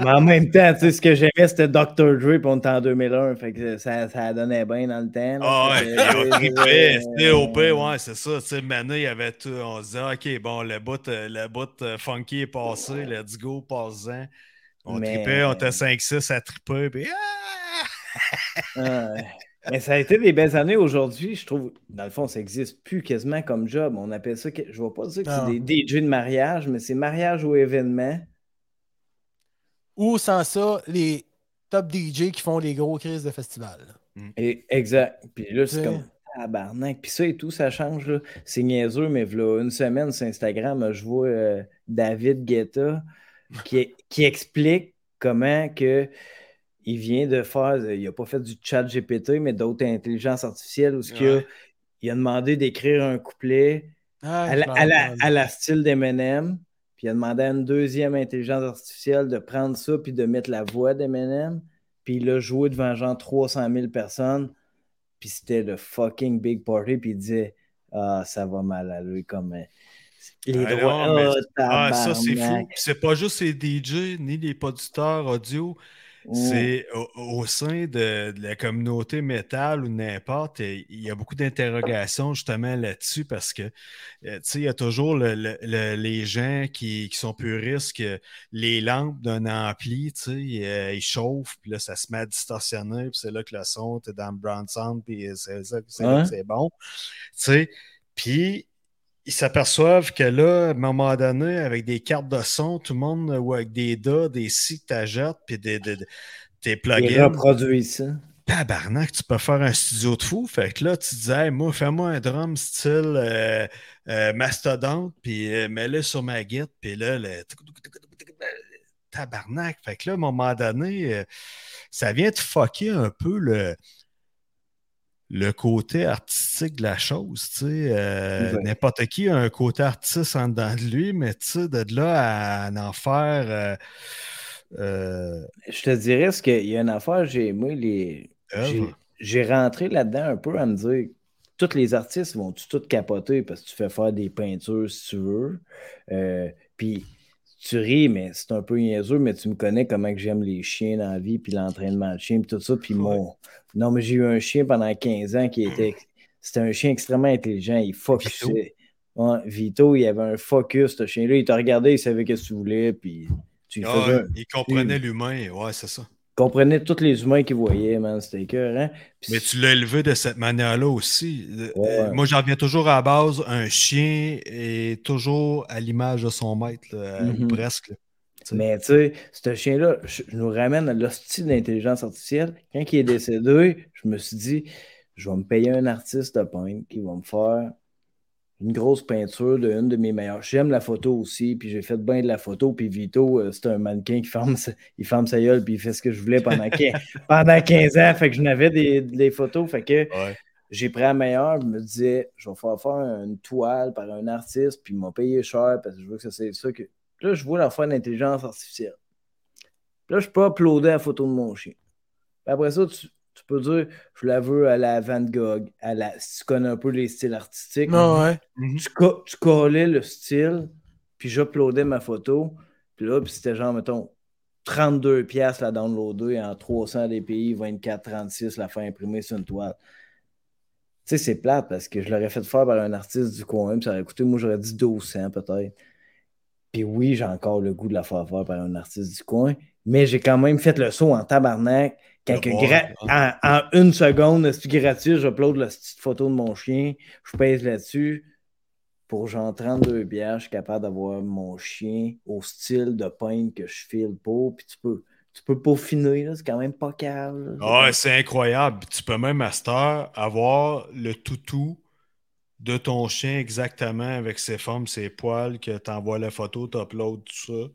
mais en même temps, tu sais, ce que j'aimais, c'était Dr. Dre, puis on était en 2001. Fait que ça, ça donnait bien dans le temps. Ah Fait ouais, C'était OP, ouais, c'est ça. Tu sais, maintenant, il y avait tout. On se disait, OK, bon, le bout, euh, le bout euh, funky est passé, let's go, passe-en. On Mais- trippait, on était 5-6 à tripper, puis ah! Mais ça a été des belles années aujourd'hui, je trouve. Dans le fond, ça n'existe plus quasiment comme job. On appelle ça, je ne vais pas dire que c'est des DJ de mariage, mais c'est mariage ou événement. Ou sans ça, les top DJ qui font les gros crises de festival. Et, exact. Puis là, c'est comme tabarnak. Puis ça et tout, ça change. là. C'est niaiseux, mais voilà, une semaine sur Instagram, je vois euh, David Guetta qui, qui explique comment que il vient de faire, il n'a pas fait du chat GPT, mais d'autres intelligences artificielles où ce a, il a demandé d'écrire un couplet Ah, à la, m'en à la- rappelle. à la style d'Eminem. Puis il a demandé à une deuxième intelligence artificielle de prendre ça puis de mettre la voix d'Eminem. Puis il a joué devant genre 300 000 personnes. Puis c'était le fucking big party. Puis il disait Ah, ça va mal à lui comme. euh, Les Ah, droits. non, mais- Ah, Ah, ça, c'est fou. C'est pas juste les DJ ni les producteurs audio. C'est au, au sein de, de la communauté métal ou n'importe, il y a beaucoup d'interrogations justement là-dessus parce que, euh, tu sais, il y a toujours le- le- le- les gens qui, qui sont puristes que les lampes d'un ampli, tu sais, euh, ils chauffent, puis là, ça se met à distorsionner, puis c'est là que le son, t'es dans le brown sound, puis c'est ça- c'est bon, tu sais. Puis, ils s'aperçoivent que là, à un moment donné, avec des cartes de son, tout le monde, ou avec des DA, des si que t'achètes, puis des, des, des- plugins, reproduit ça. tabarnak, tu peux faire un studio de fou. Fait que là, tu disais, hey, moi, fais-moi un drum style euh, euh, mastodonte, puis euh, mets-le sur ma guide, puis là, le... tabarnak. Fait que là, à un moment donné, euh, ça vient te fucker un peu le, le côté artistique de la chose. Tu sais, Euh, Ouais. N'importe qui a un côté artiste en dedans de lui, mais tu sais, de là à en faire. euh, euh, Je te dirais, ce qu'il y a une affaire, j'ai aimé les. J'ai rentré là-dedans un peu à me dire tous les artistes vont tout capoter parce que tu fais faire des peintures si tu veux? Euh, puis tu ris, mais c'est un peu niaiseux, mais tu me connais comment que j'aime les chiens dans la vie, puis l'entraînement de chien, puis tout ça. Puis mon. Non, mais j'ai eu un chien pendant 15 ans qui était. C'était un chien extrêmement intelligent. Il focusait. Ouais, Vito, il avait un focus, ce chien-là. Il t'a regardé, il savait ce que tu voulais, puis tu Ah, faisais. il comprenait l'humain, ouais, c'est ça. Comprenait tous les humains qu'il voyait, man. C'était écœurant. Puis Mais tu l'as élevé de cette manière-là aussi. Euh, Ouais. euh, Moi, j'en reviens toujours à la base. Un chien est toujours à l'image de son maître, là, ou Mhm. presque. là. Mais tu sais, ce chien-là, je, je nous ramène à l'hostie d'intelligence artificielle. Quand il est décédé, je me suis dit, je vais me payer un artiste de peintre qui va me faire une grosse peinture de une de mes meilleures. J'aime la photo aussi, puis j'ai fait bien de la photo. Puis Vito, euh, c'est un mannequin qui ferme, sa- il ferme sa gueule, puis il fait ce que je voulais pendant 15, pendant 15 ans. Fait que je n'avais des, des photos. Fait que Ouais. j'ai pris la meilleure, je me disais, je vais faire faire une toile par un artiste, puis il m'a payé cher parce que je veux que ça c'est ça que. Là, je vois la faire d'intelligence artificielle. Puis là, je peux uploader la photo de mon chien. Puis après ça, tu peux dire, je la veux à la Van Gogh, à la, si tu connais un peu les styles artistiques. Ouais. Mhm. Tu, co- tu collais le style, puis j'uploadais ma photo. Puis là, puis c'était genre, mettons, 32 pièces la downloader en 300 DPI, 24, 36 la faire imprimer sur une toile. Tu sais, c'est plate parce que je l'aurais fait faire par un artiste du coin, puis ça aurait coûté, moi, j'aurais dit 1200 peut-être. Puis oui, j'ai encore le goût de la faire faire par un artiste du coin, mais j'ai quand même fait le saut en tabarnak. Quand que Ouais, gra- en, en une seconde, c'est gratuit, j'upload la petite photo de mon chien, je pèse là-dessus. Pour genre 32 bières, je suis capable d'avoir mon chien au style de peintre que je file pour. Puis tu peux, tu peux peaufiner, c'est quand même pas là. Ouais, c'est incroyable. Tu peux même, Master, avoir le toutou de ton chien exactement avec ses formes, ses poils, que tu envoies la photo, tu uploads tout ça.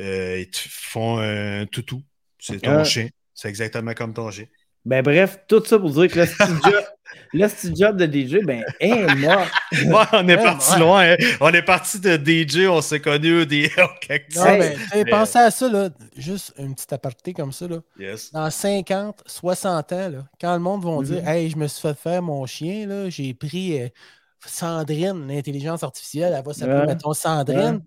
Euh, ils te font un toutou. C'est ton Ah. chien. C'est exactement comme ton chien. Ben bref, tout ça pour dire que le Jobs, le Jobs de DJ, ben, hey, moi, Ouais, on est parti loin. hein. On est parti de DJ, on s'est connus des. quelque Non, mais pensez à ça, là, juste une petite aparté comme ça. Là. Yes. Dans 50, 60 ans, là, quand le monde va Mhm. dire Hey, je me suis fait faire mon chien, là, j'ai pris euh, Sandrine, l'intelligence artificielle, elle va s'appeler, Ouais. mettons, Sandrine.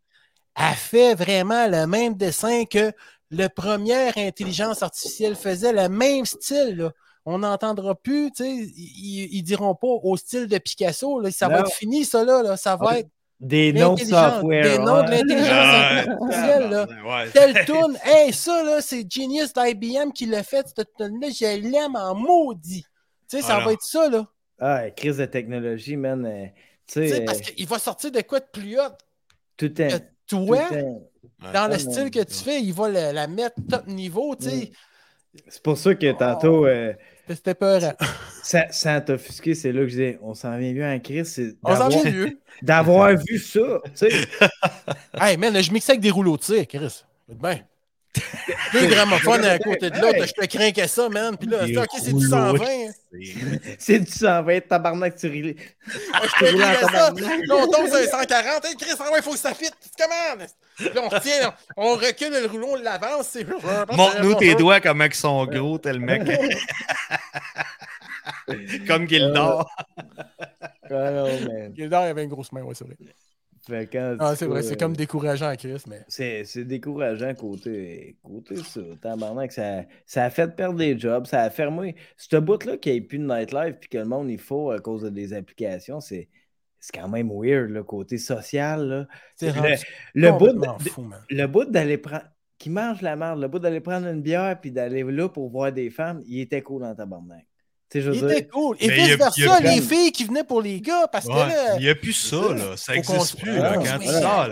Elle fait vraiment le même dessin que le première intelligence artificielle faisait, le même style. là. On n'entendra plus, tu sais, ils, ils- diront pas au style de Picasso, là, ça va être fini, ça là, là, ça va Ah, être des noms de l'intelligence- software. des noms de l'intelligence Ah, artificielle. là. ouais. Telle tourne, hey, ça là, c'est Genius d'IBM qui l'a fait, cette tune-là, je l'aime en maudit. Tu sais, ça Ah, va être ça, là. Ah, crise de technologie, man. euh, tu Tu sais, parce euh, qu'il va sortir de quoi de plus haut tout tout toi, le dans le style que tu fais, il va la, la mettre top niveau, tu sais. C'est pour ça que tantôt, euh, C'était peurant. sans, sans t'offusquer, c'est là que je disais, on s'en vient bien en crise, c'est On s'en d'avoir- vient mieux. d'avoir vu ça. Tu sais, Hey, man, je mixais avec des rouleaux de cire, Chris. Bien. Deux gramophones à côté de l'autre, je te crains que ça, man. Puis là, ok, c'est du rouleaux. 120. hein. c'est du 120 tabarnak, tu ris. Je te dirais ça. Là, on tombe sur un 140. Hey, Chris, ah ouais, faut que ça fitte. Comment? Là, on retient, on recule le rouleau, on l'avance. Montre-nous tes doigts comment ils sont gros, tel mec. Comme Gildor. Ah non, man. Gildor avait une grosse main, ouais, c'est vrai. Fait quand Ah, c'est vrai, c'est euh, comme décourageant à Chris, mais. C'est c'est décourageant côté, côté ça. Tabarnak, ça, ça a fait perdre des jobs, ça a fermé. Ce bout-là qu'il n'y ait plus de nightlife puis que le monde il faut à cause de des applications, c'est c'est quand même weird, le côté social. Là. C'est Le, le bout de- fou, le bout d'aller prendre. Qui mange la merde, le bout d'aller prendre une bière puis d'aller là pour voir des femmes, il était cool dans tabarnak. Je Il était cool. Et vice-versa, les filles qui venaient pour les gars, parce que là. il n'y a plus ça, là. Ça n'existe plus. Là. Quand tu sors,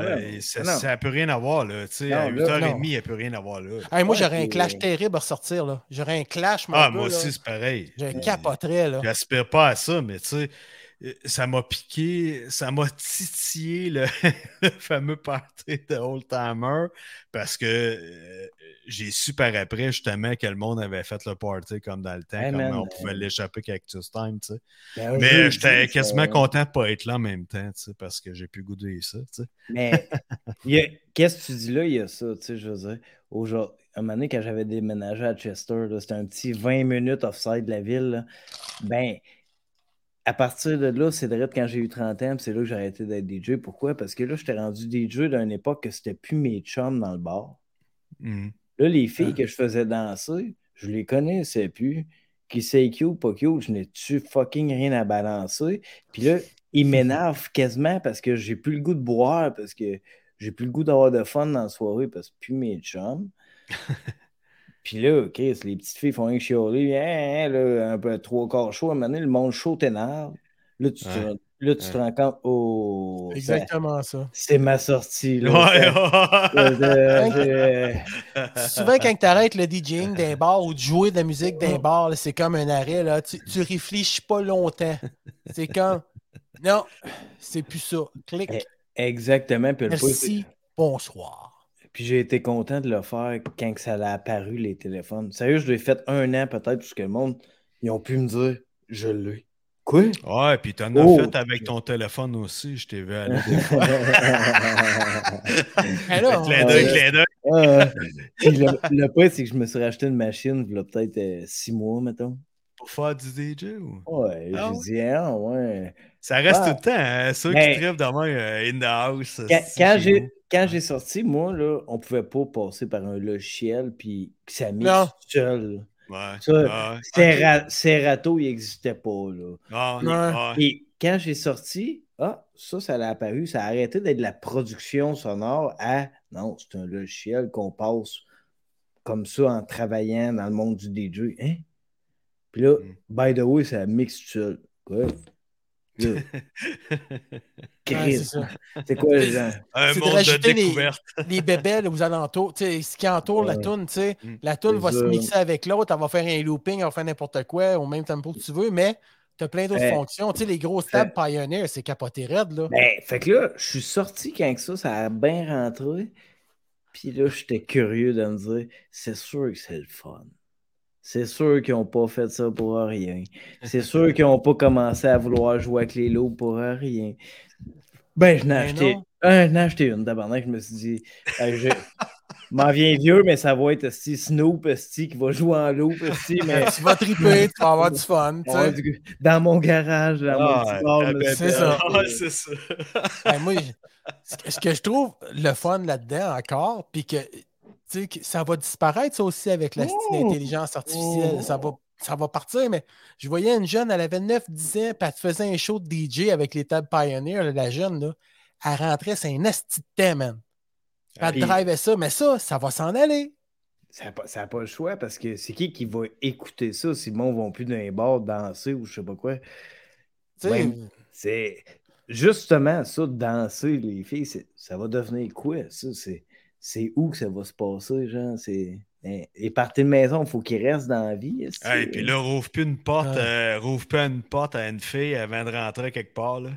ça n'a plus rien à voir. Là. Tu sais, à là, 8h30, non. il n'y a plus rien à voir là. Hey, moi, Ouais, j'aurais un clash euh, terrible à ressortir. là. J'aurais un clash, mon Ah, moi là. aussi, c'est pareil. Je capoterais. Là. J'aspire pas à ça, mais tu sais, ça m'a piqué, ça m'a titillé le, le fameux party de Old Timer parce que euh, j'ai su par après justement que le monde avait fait le party comme dans le temps, Hey, comme man, on pouvait euh, l'échapper Cactus Time, tu sais. ben, Mais j'étais quasiment content de pas être là en même temps, tu sais, parce que j'ai plus goûté ça, tu sais. Mais qu'est-ce que tu dis là? Il y a ça, tu sais, je veux dire. Aujourd'hui, un moment donné, quand j'avais déménagé à Chester, c'était un petit 20 minutes offside de la ville. là. Ben, à partir de là, c'est vrai quand j'ai eu 30 ans, c'est là que j'ai arrêté d'être DJ. Pourquoi? Parce que là, j'étais rendu DJ d'une époque que c'était plus mes chums dans le bar. Mhm. Là, les filles que je faisais danser, je les connaissais plus. Qui c'est cute, pas cute, je n'ai-tu fucking rien à balancer? Puis là, ils m'énervent quasiment parce que j'ai plus le goût de boire, parce que j'ai plus le goût d'avoir de fun dans la soirée, parce que plus mes chums. Puis là, Chris, les petites filles font un chialer, hein, hein, là, un peu trois quarts chaud, à un moment donné, le monde chaud t'énerve. Là, tu, te, Ouais. là, tu te rends compte, oh, Exactement ça. c'est ma sortie. Là, Ouais, ouais. Souvent, quand tu arrêtes le DJing d'un bar ou de jouer de la musique d'un bar, c'est comme un arrêt. Là. Tu, tu réfléchis pas longtemps. C'est comme. Non, c'est plus ça. Clic. Eh, Exactement. Puis, Merci. Bonsoir. Puis j'ai été content de le faire quand que ça a apparu, les téléphones. Sérieux, je l'ai fait un an peut-être, parce que le monde, ils ont pu me dire, je l'ai. Quoi? Ouais, puis t'en as Oh. fait avec ton téléphone aussi, je t'ai vu aller. là, Clin d'œil, clin d'œil. Puis le, le pire, c'est que je me suis racheté une machine, il y a peut-être euh, six mois, mettons. Pour faire du DJ ou? Ouais, Ah j'ai dit, ah, ouais. Ça reste Ah. tout le temps, hein? Ceux Mais- qui trèvent demain euh, in the house. Quand, j'ai, vous. quand j'ai sorti, moi, là, on pouvait pas passer par un logiciel, puis que ça. Ouais. seul. Ça, ouais. Sera- Serato, il n'existait pas, là. Ah, Ouais. ouais. Et quand j'ai sorti, ah, ça, ça a apparu, ça a arrêté d'être de la production sonore à non, c'est un logiciel qu'on passe comme ça en travaillant dans le monde du DJ. Hein? Puis là, Mm. by the way, ça mixe tout seul. Quoi? C'est quoi, genre? Un monde de les- découverte. les bébelles aux alentours, tu sais, ce qui entoure la toune, tu sais, Mm. la toune va se mixer avec l'autre, elle va faire un looping, elle va faire n'importe quoi au même tempo que tu veux, mais tu as plein d'autres Ouais. fonctions. Tu sais, les grosses tables Pioneer, c'est capoté raide, là. Ben, fait que là, je suis sorti quand que ça, ça a bien rentré. Puis là, j'étais curieux de me dire, c'est sûr que c'est le fun. C'est sûr qu'ils n'ont pas fait ça pour rien. C'est sûr qu'ils n'ont pas commencé à vouloir jouer avec les loups pour rien. Ben, je n'ai Ben acheté, acheté une, d'abord. Je me suis dit, je m'en viens vieux, mais ça va être esti, Snoop esti, qui va jouer en loup. mais tu vas triper, tu vas avoir du fun, du- dans mon garage, dans mon Ah, ben, c'est ça. ah, c'est ça. Ben, moi, je- ce que- ce que je trouve le fun là-dedans encore, puis que, ça va disparaître ça aussi avec la Oh! l'intelligence artificielle. Ça, va, ça va partir, mais je voyais une jeune, elle avait 9-10 ans, puis elle faisait un show de DJ avec les tables Pioneer, la jeune, là. Elle rentrait, c'est un asti man. Elle Puis- drivait ça, mais ça, ça va s'en aller. Ça n'a pas, pas le choix parce que c'est qui qui va écouter ça si le monde ne va plus les bars danser ou je sais pas quoi? Tu sais, Ouais. C'est justement ça, danser, les filles, ça va devenir quoi? Ça, c'est, c'est où que ça va se passer, genre? C'est. hein, Les parties de maison, il faut qu'ils restent dans la vie. Hey, que- puis là, rouvre plus une porte, Ouais. euh, rouvre plus une porte à une fille avant de rentrer quelque part, là.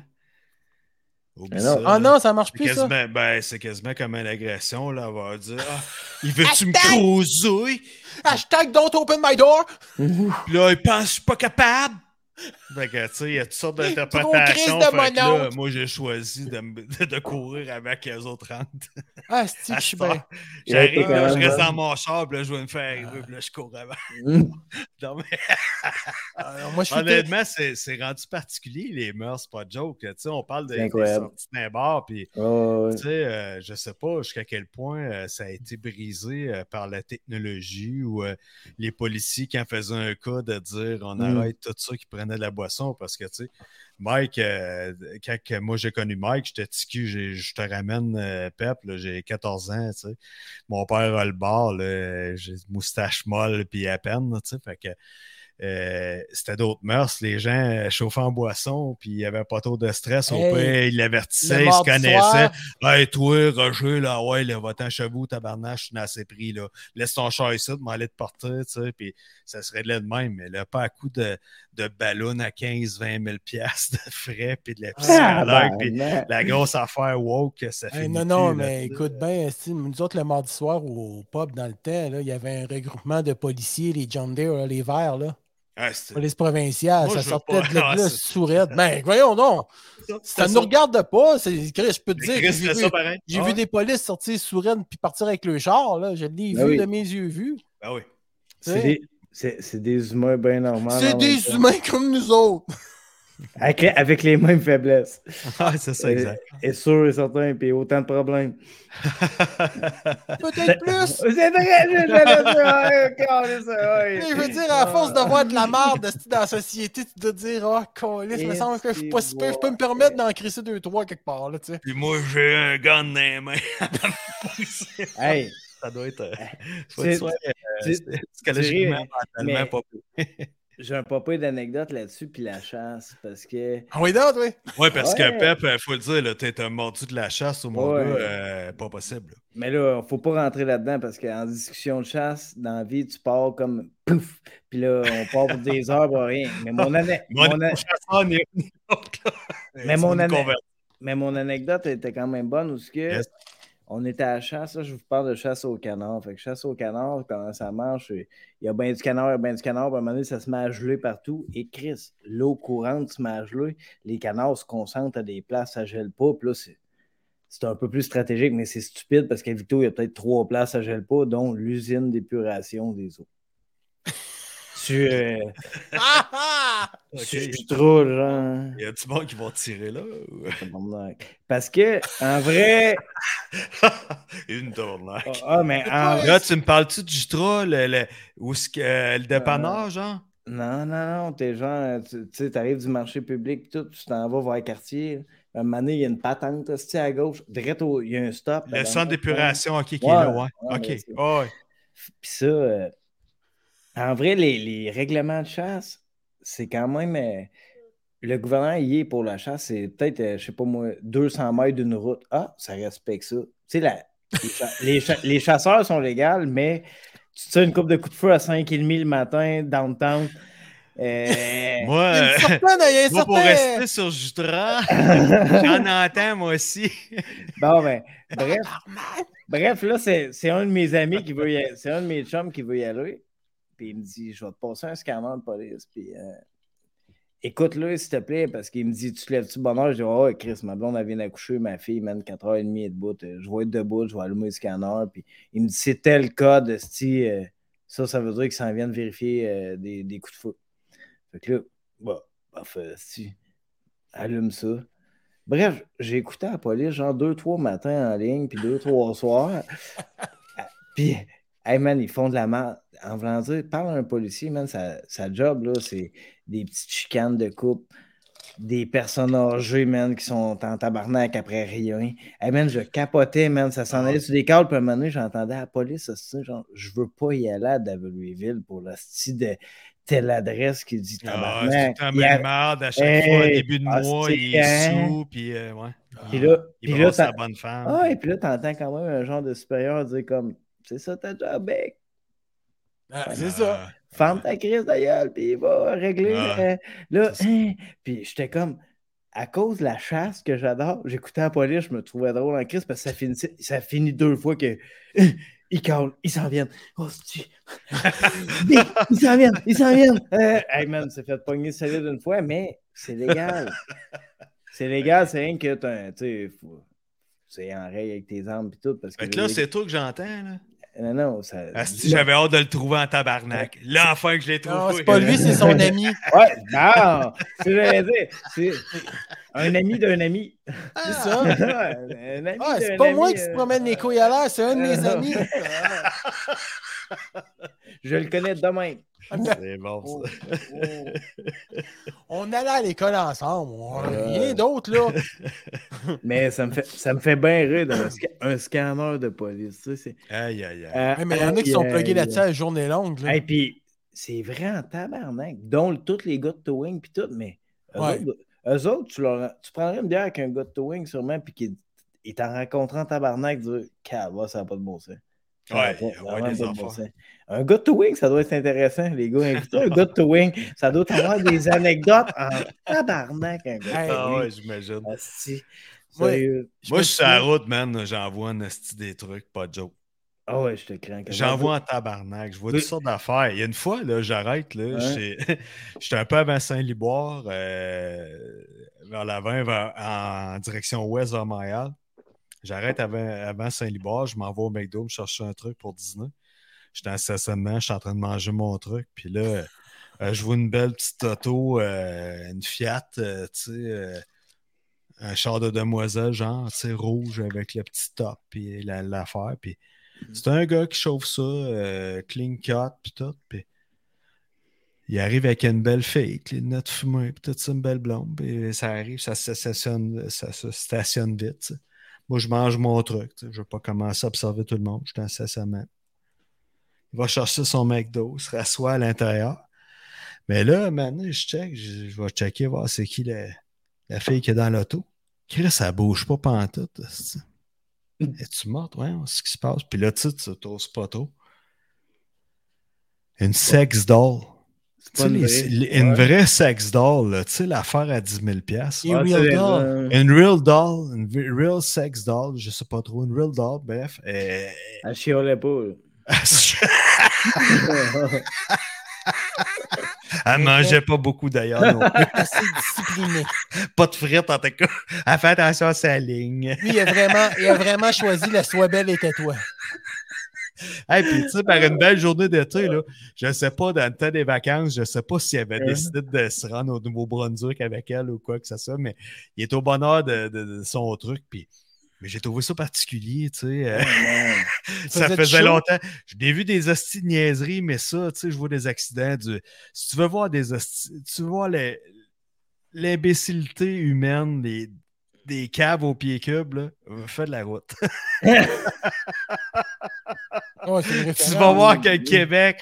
Non. ça, Ah là. non, ça marche plus, ça. ben, c'est quasiment comme une agression, là. Elle va dire, ah, il veut-tu me Hashtag! croiser? Hashtag don't open my door! Puis là, il pense que je suis pas capable. Fait que, tu sais, il y a toutes sortes d'interprétations. moi, j'ai choisi de, de, de courir avec les autres 30. Ah, c'est je suis bien. J'arrive, je reste bon. dans mon char, puis là, je vais me faire arriver, puis là, je cours avant. Hum. Non, mais Alors, moi, je suis honnêtement, c'est c'est rendu particulier, les mœurs, c'est pas de joke. Tu sais, on parle de, des sorties d'un bar, puis Oh, tu sais, euh, je sais pas jusqu'à quel point euh, ça a été brisé euh, par la technologie ou euh, les policiers qui en faisaient un cas de dire on Mm. arrête tout ça qui de la boisson parce que tu sais, Mike, euh, quand moi j'ai connu Mike, j'étais ticu, je te ramène euh, Pep, j'ai 14 ans, tu sais. Mon père a le bar, j'ai moustache molle puis à peine, tu sais, fait que euh, c'était d'autres mœurs. Les gens euh, chauffaient en boisson, puis il n'y avait pas trop de stress. Au Hey, pire, ils l'avertissaient, le ils se connaissaient. Hey, toi, Roger, là, ouais, là, va-t'en chez vous, tabarnache, je suis assez pris, là. Laisse ton char ici, m'en aller te porter, tu sais, puis ça serait de là de même, mais là, pas à coup de, de ballon à 15, 20 000 piastres de frais, puis de la Ah, psychologue, puis ben, la grosse affaire woke, ça Hey, finit non, non, plus, mais écoute bien, nous autres, le mardi soir au pub, dans le temps, là, il y avait un regroupement de policiers, les John Deere, les Verts, là, Ah, police provinciale, Moi, ça sortait pas. de là, Ah, sourette. Ben, voyons donc, ça ne nous regarde pas, je peux te Mais dire, que j'ai vu, Ah vu des polices sortir sourette puis partir avec le char, là, je l'ai Ben vu oui. de mes yeux vus. Ben oui. c'est des- C'est c'est des humains bien normaux. C'est des humains comme nous autres. Avec, les- avec les mêmes faiblesses. Ah, c'est ça, exact. Et sûr et certain, puis autant de problèmes. Peut-être plus. C'est vrai, je. Mais je veux dire, à force de voir de la merde dans la société, tu dois te dire, ah, oh, il me semble que je suis pas si pire, je peux me permettre d'en crisser deux, trois quelque part, là, tu sais. Puis moi, j'ai un gun dans les mains. Hey, ça doit être. euh, faut C'est- que tu sois, euh, c'est- psychologiquement, mentalement pas j'ai un pas peu d'anecdotes là-dessus, puis la chasse, parce que. Ah oui, donc, oui. Oui, parce Ouais. que Pep, il faut le dire, là, t'es un mordu de la chasse au Ouais. gars, euh, pas possible. Mais là, faut pas rentrer là-dedans parce qu'en discussion de chasse, dans la vie, tu pars comme pouf, puis là, on part pour des heures pour rien. Mais mon, ane- Moi, mon a- mon chasseur n'est donc, là. Mais mon mais anecdote était quand même bonne où ce que Yes. On était à la chasse, là, je vous parle de chasse au canard. Fait que chasse au canard, comment ça marche, il y a bien du canard, il y a bien du canard, à un moment donné, ça se met à partout. Et Chris, l'eau courante se met à les canards se concentrent à des places, ça gèle pas, puis là, c'est. C'est un peu plus stratégique, mais c'est stupide parce qu'à Victo, il y a peut-être trois places à gèle pas, dont l'usine d'épuration des eaux. Tu, euh, Ah, ah! Ok. tu- tu trouves, genre. Il y a du monde qui vont tirer là. Parce que, en vrai. Une tournaque. Ah, mais en vrai. Là, tu me parles-tu du Jutra, le, le, que, euh, le dépanneur, genre? Non, non, non, t'es genre, tu tu sais, t'arrives du marché public, tout, tu t'en vas vers le quartier. À un moment donné, il y a une patente, tu à gauche, direct au- il y a un stop. Le centre d'épuration, ok, qui est Ouais, là, ouais. ouais, ok. Ouais. Puis ça, euh, en vrai, les, les règlements de chasse, c'est quand même. euh, le gouvernement y est pour la chasse, c'est peut-être, euh, je sais pas moi, 200 mètres d'une route. Ah, ça respecte ça. Tu sais, la- les, cha- les cha- les chasseurs sont légaux, mais tu tires une coupe de coups de feu à 5,5 le matin, downtown. Euh, Moi, euh, certaine, moi, pour rester sur Jutra, j'en entends, moi aussi. bon, ben, bref. Bref, là, c'est c'est un de mes amis qui veut y aller. C'est un de mes chums qui veut y aller. Puis il me dit Je vais te passer un scanner de police. Puis euh, écoute-le, s'il te plaît, parce qu'il me dit Tu te lèves-tu heure? Je dis Oh, Chris, ma blonde, elle vient d'accoucher, ma fille, man, 4h30 est debout. Euh, Je vais être debout, je vais allumer le scanner. Puis il me dit C'est tel code, esti, euh, ça, ça veut dire qu'ils s'en viennent vérifier euh, des, des coups de feu. Fait que là, bah, parfait, esti, allume ça. Bref, j'ai écouté la police genre deux, trois matins en ligne, puis deux, trois soirs. puis, hey man, ils font de la merde. En voulant dire, parle à un policier, man, sa, sa job, là, c'est des petites chicanes de coupe, des personnes âgées, man, qui sont en tabarnak après rien. Hey man, je capotais, man, ça s'en allait sur des câbles, puis à un moment donné, j'entendais la police, ça, c'est genre, je veux pas y aller à Davelouisville pour la style de telle adresse qui dit Ah, c'est tabarnak. le Il y a- merde. À chaque fois, au Hey, début de ah, mois, c'est il est quand? sous, puis euh, ouais. Puis là, Il puis là, sa bonne femme. Ah, et puis là, t'entends quand même un genre de supérieur dire comme c'est ça ta job, mec. Ah, c'est ça. Ferme ta crise gueule, puis il va régler. Ah, euh, là, hein. puis j'étais comme à cause de la chasse que j'adore, j'écoutais la police, je me trouvais drôle en crise parce que ça finit, ça finit deux fois que Ils calent, ils s'en viennent. Oh, ils s'en viennent, ils s'en viennent. Euh, hey man, c'est fait pogner solide une fois, mais c'est légal. C'est légal, c'est rien que tu sais, c'est en règle avec tes armes et tout. Parce que là, c'est toi que j'entends, là. Non, non, ça. Asti, j'avais hâte de le trouver en tabarnak. Là, enfin que je l'ai trouvé. Non, c'est pas lui, c'est son ami. Ouais, non, c'est ce que j'allais dire. C'est un ami d'un ami. C'est ça. un ami Ah, c'est d'un pas ami, moi qui se euh, promène les couilles à l'air, c'est un de mes amis. Je le connais de même. C'est bon, Oh, ça. oh. On allait à l'école ensemble. On- Rien d'autre, là. Mais ça me fait, ça me fait bien rire un scanner de police. tu sais, Aïe, aïe, aïe. Euh, Ouais, mais il y en a qui sont plugués là-dessus à la journée longue. Et puis, c'est vrai en tabarnak, dont tous les gars de towing puis tout, mais eux, Ouais. autres, eux autres, tu, leur, tu prendrais une bière avec un gars de towing sûrement, puis qu'il il t'en rencontrant en tabarnak, dire Cava, ça n'a pas de bon sens. Ouais, ouais, des sens. Un gars de towing, ça doit être intéressant, les gars. Invitez un gars de towing, ça doit avoir des anecdotes en tabarnak, un Ah ouais, j'imagine. Moi, je suis sur la route, man. J'envoie un des trucs, pas de joke. Ah ouais, je te crains. J'envoie en tabarnak. Je vois toutes sortes d'affaires. Il y a une fois, là, j'arrête. là, Ouais. j'étais- un peu avant Saint-Liboire, euh, vers la 20, vers- en direction ouest vers Montréal. J'arrête avant, avant Saint-Liboire. Je m'en vais au McDo me chercher un truc pour dîner. J'étais en stationnement, je suis en train de manger mon truc. Puis là, euh, je vois une belle petite auto, euh, une Fiat, euh, tu sais, un char de demoiselle, genre, tu sais, rouge avec le petit top la- l'affaire. Puis c'est un gars qui chauffe ça, clean cut, puis tout. Puis il arrive avec une belle fille, avec les lunettes fumées, puis tout ça, une belle blonde. Puis ça arrive, ça se stationne, ça se stationne vite. tu sais. Moi, je mange mon truc. Je ne vais pas commencer à observer tout le monde. Je suis en stationnement. Il va chercher son McDo, il se rassoit à l'intérieur. Mais là, maintenant, je check, je, je vais checker, voir c'est qui la, la fille qui est dans l'auto. Chris, ça bouge pas pantoute. esti. Es-tu morte? Ouais, ce qui se passe. Puis là, tu sais, tu t'oses pas trop. Une sex doll. Une les- vraie. les- une Ouais. vraie sex doll, tu sais, l'affaire à 10 000 piastres. Et Ah, real doll. Une real doll, une real sex doll, je sais pas trop, une real doll, bref. euh, Elle chialait pas. Elle mangeait pas beaucoup d'ailleurs. Assez discipliné. pas de frites en tout cas. Elle fait attention à sa ligne. Lui, il a vraiment, il a vraiment choisi la soie belle était toi. Hey, puis tu sais, par une belle journée d'été, là, je sais pas, dans le temps des vacances, je sais pas s'il avait Mhm. décidé de se rendre au Nouveau-Brunswick avec elle ou quoi que ce soit, mais il est au bonheur de, de- de son truc, puis mais j'ai trouvé ça particulier, tu sais. euh, ça faisait longtemps. J'ai vu des hosties de niaiseries, mais ça, tu sais, je vois des accidents. Du... Si tu veux voir des hosties, tu les- l'imbécilité humaine des, des caves au pied cube, là, fais de la route. Ouais, tu vas voir que le Québec,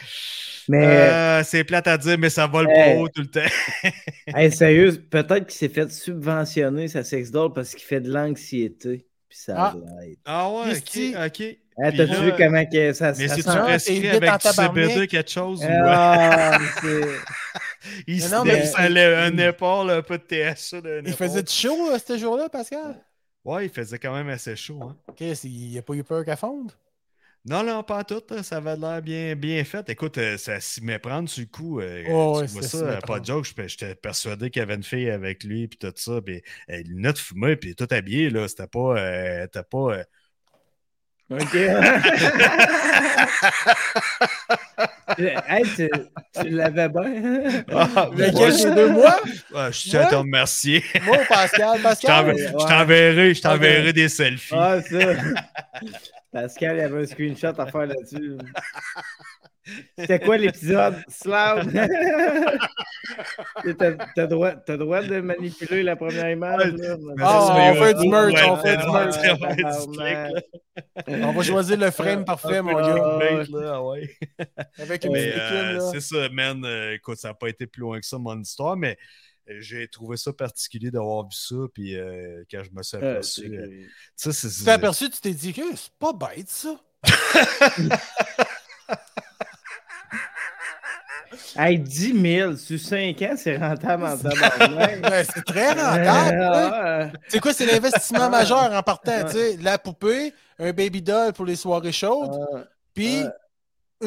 Mais, euh, c'est plate à dire, mais ça vole Hey. pas haut tout le temps. hey, sérieux, peut-être qu'il s'est fait subventionner sa sex doll parce qu'il fait de l'anxiété. Puis ça Ah. l'aide. Ah ouais, ok, ok. Là- vu comment que ça, Mais ça si tu sent? Prescris t'es vite avec du. CBD quelque chose, ou Ah, il se non, mais- un épaule, un peu de TSA. Il faisait du chaud euh, ce jour-là, Pascal? Ouais, il faisait quand même assez chaud. Hein. Chris, il a pas eu peur qu'à fondre? Non, non, pas tout. Ça avait l'air bien, bien fait. Écoute, euh, ça s'y méprendre le coup. Oh, tu vois ça pas de joke. je- J'étais persuadé qu'il y avait une fille avec lui, puis tout ça. Puis lunettes fumées, puis tout habillé. là. C'était pas. euh, pas euh, OK. hey, tu, tu l'avais bien. Ah, Lequel moi, je- deux mois? ah, je tiens à te remercier. Moi Pascal? Pascal? je t'enverrai je t'enverrai des selfies. Ah, ça. Pascal, il y avait un screenshot à faire là-dessus. C'était quoi l'épisode? Slam! T'as droit, t'as droit de manipuler la première image. Là. Ah, on fait du merch, Ouais, on fait du ouais, merch. ouais. On va choisir le frame parfait, mon gars. ouais. Avec une euh, c'est ça, man. Euh, écoute, ça n'a pas été plus loin que ça, mon histoire, mais euh, j'ai trouvé ça particulier d'avoir vu ça, puis euh, quand je me suis Ah, aperçu. euh, Tu t'es aperçu, tu t'es dit que c'est pas bête, ça. Hey, 10 000 sur 5 ans, c'est rentable en tabarnak. C'est très rentable. Ah, C'est quoi, c'est l'investissement majeur en partant, tu sais? La poupée, un baby doll pour les soirées chaudes, ah, Puis Ouais.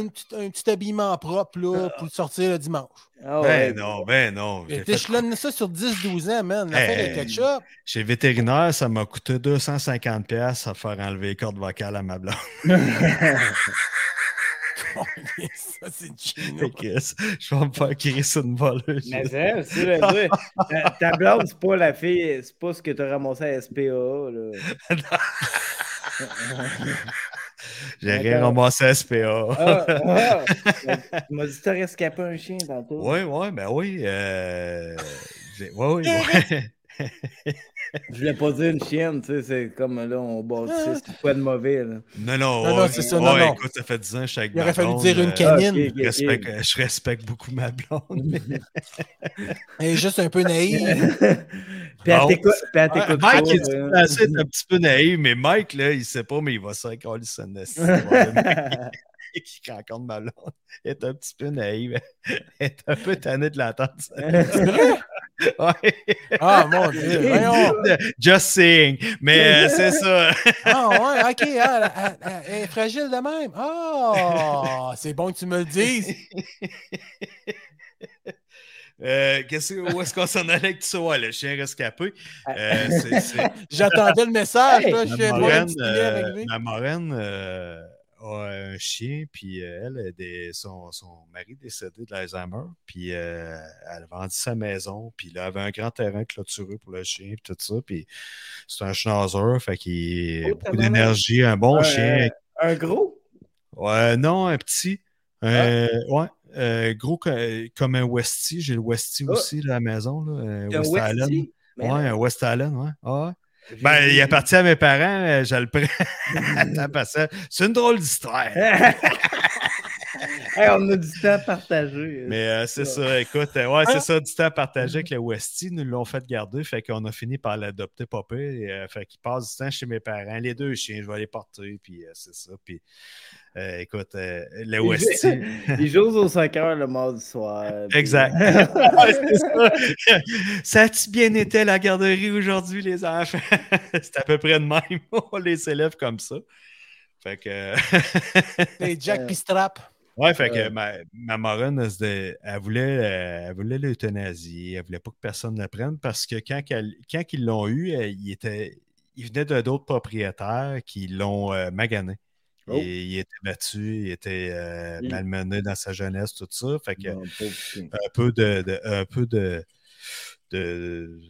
une petite- un petit habillement propre là, pour le sortir le dimanche. Ah ouais. Ben non, ben non. Et J'ai fait- T'échelonnes ça sur 10-12 ans, man. L'affaire Hey. de ketchup. Chez vétérinaire, ça m'a coûté 250$ piastres à faire enlever les cordes vocales à ma blonde. ça, c'est chino. Fait que je vais me faire crier sur une voleuse. Mais c'est c'est le. Ta- Ta blonde, c'est pas la fille, c'est pas ce que t'as ramassé à SPA. Là. J'ai rien ramassé à SPA. Ah, ah. Tu m'as dit que t'aurais escapé un chien tantôt. Oui, oui, ben oui. Euh... Ouais, oui, ouais. Je voulais pas dire une chienne, tu sais, c'est comme là, on bâtissait, c'est quoi de mauvais. Là? Non, non, Non, non, ouais, c'est ça, ouais, non, non. écoute, ça fait 10 ans que Il aurait fallu dire une euh, canine. Ah, je, respecte, ok. je respecte beaucoup ma blonde. Elle est juste un peu naïve. Puis elle Bon. t'écoute, Ah, Mike, pas, il est euh. un petit peu naïf, mais Mike, là, il sait pas, mais il va se coller son qui rencontre ma blonde. Il est un petit peu naïf. Elle est un peu tanné de l'entendre. ça. C'est vrai? Ouais. Ah, mon Dieu. Voyons. Just saying. Mais euh, c'est ça. Ah, ouais, ok. ah, elle, elle- elle est fragile de même. Ah, c'est bon que tu me le dises. Euh, qu'est-ce que- où est-ce qu'on s'en allait avec ça? Ouais, le chien rescapé? Euh, c'est- c'est- J'attendais le message. là, je Ma moraine, a un chien, puis euh, elle, des, son, son mari décédé de l'Alzheimer, puis euh, elle a vendu sa maison, puis là, elle avait un grand terrain clôturé pour le chien, puis tout ça, puis c'est un schnauzer, fait qu'il a Oh, beaucoup d'énergie, un bon chien. Un gros? Ouais, non, un petit. Ah. Euh, Ouais, euh, gros co- comme un Westie. J'ai le Westie Ah. aussi là, à la maison. Là, West? Mais Ouais, un West Island, ouais. Ah ouais. Ben, il appartient à mes parents, je le prends. Attends, parce que c'est une drôle d'histoire. Hey, on a du temps à partager. Mais euh, c'est ça, écoute, euh, ouais, c'est ça, du temps partagé avec le Westie, nous l'ont fait garder, fait qu'on a fini par l'adopter et, euh, fait qu'il passe du temps chez mes parents, les deux chiens, je vais les porter, puis euh, c'est ça, puis euh, écoute, euh, le Westie... joue- Il joue au soccer le mardi soir. puis- Exact. Ça. Ça a-tu bien été la garderie aujourd'hui, les enfants? c'est à peu près de même. On les élève comme ça. Fait que. Les Jack Pistrap. Ouais, fait que Euh. ma, ma elle, elle voulait, euh, elle voulait l'euthanasie. Elle voulait pas que personne la prenne parce que quand, quand ils l'ont eu, euh, il, était, il venait de d'autres propriétaires qui l'ont euh, magané. Oh. Et il était battu, il était euh, Mm. malmené dans sa jeunesse, tout ça. Fait que un peu de, de- un peu de, de,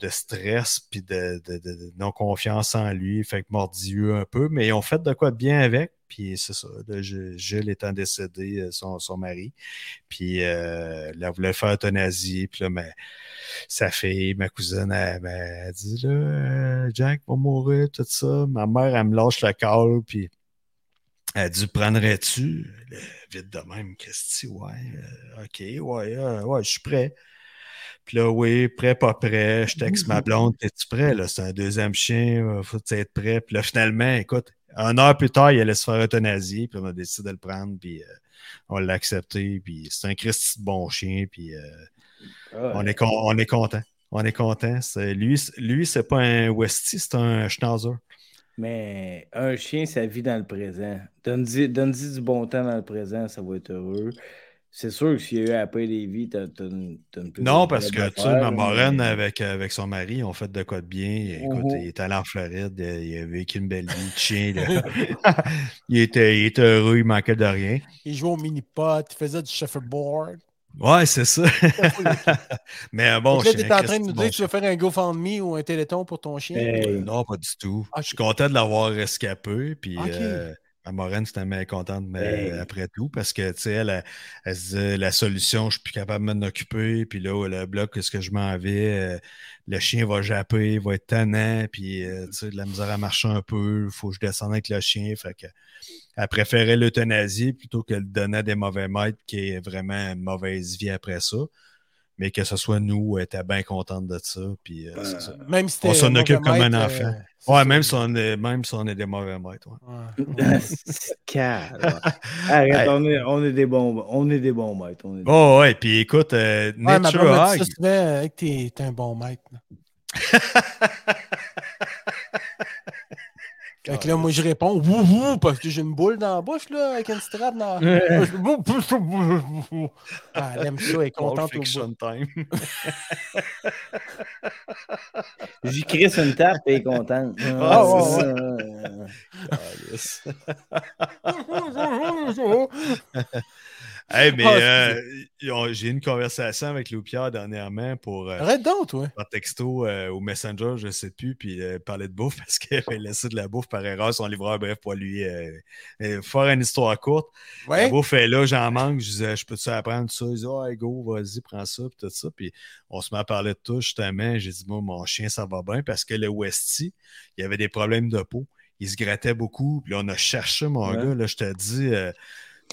de stress puis de, de- de- de non-confiance en lui, fait que mordieux un peu, mais ils ont fait de quoi de bien avec. Puis c'est ça, là, Jules étant décédé, euh, son, son mari, puis euh, elle voulait faire euthanasie, puis là, mais, sa fille, ma cousine, elle, ben, elle dit là, euh, Jack va mourir, tout ça. Ma mère, elle me lâche le call, puis elle dit prendrais-tu Là, vite de même, qu'est-ce que tu ouais, euh, ok, ouais, euh, ouais, je suis prêt. Puis là, oui, prêt, pas prêt. Je texte ma blonde, es-tu prêt? Là, c'est un deuxième chien, euh, faut être prêt? Puis là, finalement, écoute, une heure plus tard, il allait se faire euthanasie, puis on a décidé de le prendre, puis euh, on l'a accepté, puis c'est un Christy de bon chien, puis euh, Ah, on, est on est content. On est content. Lui, lui c'est pas un Westie, c'est un Schnauzer. Mais un chien, ça vit dans le présent. Donne-y donne-y du bon temps dans le présent, ça va être heureux. C'est sûr que s'il y a eu des vies, t'as t'as une, t'as une plus Non, parce que, tu sais, faire, ma marraine, mais- avec, avec son mari, ils ont fait de quoi de bien. Écoute, Mhm. il est allé en Floride, euh, il a vécu une belle vie de chien. là. il, était, il était heureux, il manquait de rien. Il jouait au mini-pot, il faisait du shuffleboard. Ouais, c'est ça. Mais bon Donc là, tu es en train de nous dire que tu vas faire un GoFundMe ou un Téléthon pour ton chien? Hey. Non, pas du tout. Ah, Je suis content de l'avoir rescapé. Puis, euh, ma Moraine, c'était bien contente mais Hey. après tout parce que, tu sais, elle, elle, elle se disait la solution, je suis plus capable de m'en occuper. Puis là, le bloc, qu'est-ce que je m'en vais? euh, le chien va japper, il va être tannant. Puis, euh, tu sais, de la misère à marcher un peu. Il faut que je descende avec le chien. Fait que, elle préférait l'euthanasie plutôt que de donner à des mauvais maîtres qui est vraiment une mauvaise vie après ça. Mais que ce soit nous, elle était bien contente de ça. Puis, euh, ça. Même si On s'en occupe comme un maître, enfant. euh, Ouais, même si, on est, même si on est des mauvais maîtres. ouais. Ouais. C'est calme. Arrête, on, est, on est des bons, on est des bons maîtres. On est des- Oh, ouais, puis écoute, euh, Ouais, Nature dit Hog, euh, t'es un bon maître. Fait que là, moi, je réponds wouh wouh parce que j'ai une boule dans la bouche, là, avec une strap dans. ah, elle aime ça, elle est contente au bout. Fiction time. J'y crisse une tape et elle est contente. Ah, ouais, ça. Hey, mais Ah, euh, j'ai eu une conversation avec Louis Pierre dernièrement pour euh, Arrête donc, toi. par texto euh, ou Messenger, je sais plus, puis euh, parler de bouffe parce qu'il avait laissé de la bouffe par erreur son livreur, bref, pour lui faire une histoire courte. La Ouais. bouffe est là, j'en manque, je disais, je peux-tu apprendre ça? Il dit, oh, go, vas-y, prends ça, puis tout ça. Puis on se met à parler de tout, justement. J'ai dit, moi, mon chien, ça va bien parce que le Westie, il y avait des problèmes de peau. Il se grattait beaucoup, puis là, on a cherché, mon Ouais. gars, là, je te dis.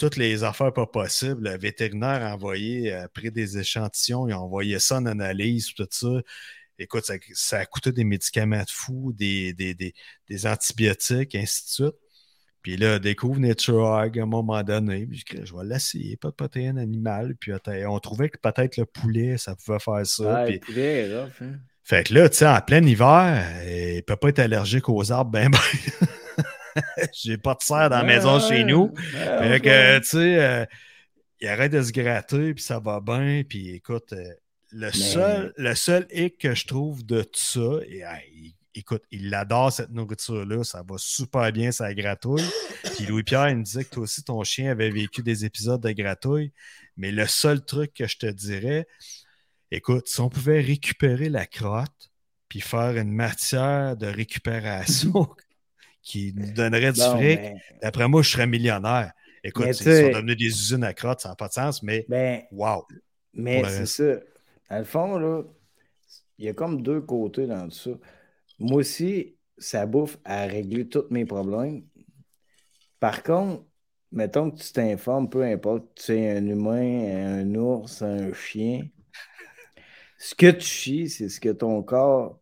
Euh, toutes les affaires pas possibles. Le vétérinaire a envoyé, a pris des échantillons, il a envoyé ça en analyse, tout ça. Écoute, ça, ça a coûté des médicaments de fou, des, des, des, des antibiotiques, ainsi de suite. Puis là, découvre Nature Hag à un moment donné. Puis je je vais l'essayer, pas de protéines animales. Puis on trouvait que peut-être le poulet, ça pouvait faire ça. Ah, Puis- le poulet est rough, hein. fait que là, tu sais, en plein hiver, euh, il peut pas être allergique aux arbres, ben, ben. J'ai pas de serre dans la maison Ouais, chez nous. ouais, Fait que, ouais. tu sais, euh, il arrête de se gratter, puis ça va bien. Puis écoute, euh, le, seul, le seul hic que je trouve de tout ça, et, écoute, il adore cette nourriture-là, ça va super bien, ça gratouille. Puis Louis-Pierre, il me disait que toi aussi, ton chien avait vécu des épisodes de gratouille. Mais le seul truc que je te dirais, écoute, si on pouvait récupérer la crotte, puis faire une matière de récupération qui nous donnerait du Bon, fric, D'après moi, je serais millionnaire. Écoute, Mais ils sais- sont devenus des usines à crottes, ça n'a pas de sens, mais ben, wow. Mais c'est ça. Dans le fond, là, il y a comme deux côtés dans tout ça. Moi aussi, ça bouffe à régler tous mes problèmes. Par contre, mettons que tu t'informes, peu importe, tu es un humain, un ours, un chien. Ce que tu chies, c'est ce que ton corps,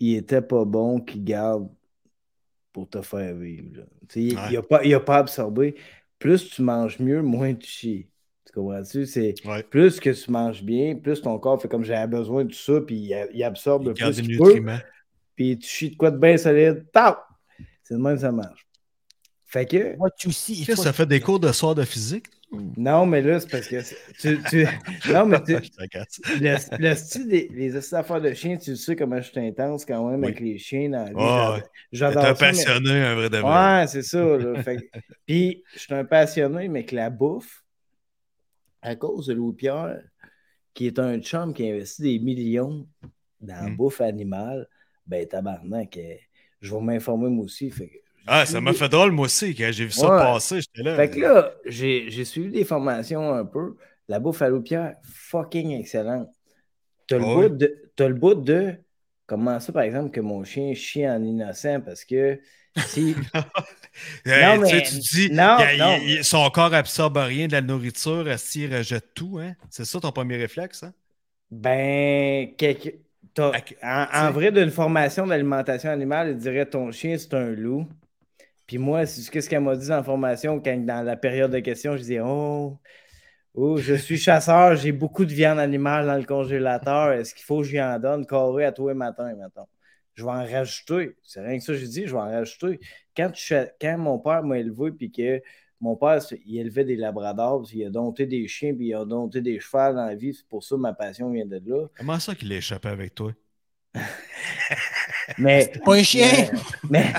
il était pas bon qu'il garde pour te faire vivre. Tu Ouais. Il n'a pas, il a pas absorbé. Plus tu manges mieux, moins tu chies. Tu comprends-tu? C'est Ouais. plus que tu manges bien, plus ton corps fait comme j'avais besoin de ça, puis il, absorbe Il le garde plus des qu'il peut, puis tu chies de quoi de bien solide, tap! C'est de même que ça marche. Fait que, What you see. Qu'est-ce que ça fait des cours de soir de physique? Non, mais là, c'est parce que tu, tu- non, mais tu, le, le style des les affaires de chiens, tu sais comment je suis intense quand même Oui. avec les chiens dans la vie. Ouais, J'adore- un ça, mais- passionné, un vrai de vrai. Ouais, c'est ça. là. Fait que- Puis, je suis un passionné, mais que la bouffe, à cause de Louis-Pierre, qui est un chum qui investit des millions dans la Mm. bouffe animale, ben, tabarnak, euh, je vais m'informer moi aussi. Fait que Ah, ça m'a fait drôle, moi aussi, quand j'ai vu ça Ouais. passer, j'étais là. Fait que là, j'ai suivi des formations un peu. La bouffe à Louis-Pierre, fucking excellente. T'as le, bout oui. de- t'as le bout de comment ça, par exemple, que mon chien chie en innocent parce que si. Hey, non, tu sais, mais- tu dis, non, il- il- non. il- son corps absorbe rien de la nourriture, il rejette tout, hein? C'est ça ton premier réflexe, hein? Ben, quelque- en, en vrai, d'une formation d'alimentation animale, il dirait ton chien, c'est un loup. Puis moi, c'est qu'est-ce qu'elle m'a dit en formation quand dans la période de questions, je disais Oh, oh je suis chasseur, j'ai beaucoup de viande animale dans le congélateur. Est-ce qu'il faut que je lui en donne? Carré à tous les matins, mettons? Je vais en rajouter. C'est rien que ça, que je dis, je vais en rajouter. Quand, tu quand mon père m'a élevé, puis que mon père, il élevait des labradors, puis il a dompté des chiens, puis il a dompté des chevaux dans la vie. C'est pour ça que ma passion vient de là. Comment ça qu'il a échappé avec toi? Mais. Pas un chien. Mais.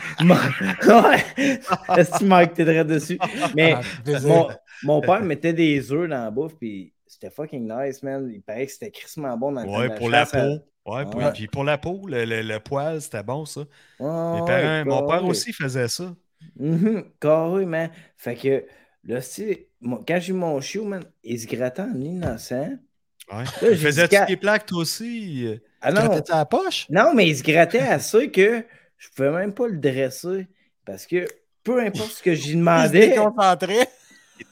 Est-ce que t'aiderais dessus? Mais Ah, mon, mon père mettait des œufs dans la bouffe, puis c'était fucking nice, man. Il paraît que c'était crissement bon dans Ouais, la pour la peau. Ouais, pour, Ouais. puis pour la peau, le, le- le poil, c'était bon, ça. Mes parents, mon père aussi faisait ça. Mhm, carrément. Fait que, là, quand j'ai eu mon chiot, man, il se grattait en innocent. Ouais. j'ai Faisais-tu des plaques, toi aussi? Ah non, Grattais-tu à la poche? non, mais il se grattait assez que je pouvais même pas le dresser. Parce que peu importe ce que j'y Il se demandais. déconcentrait.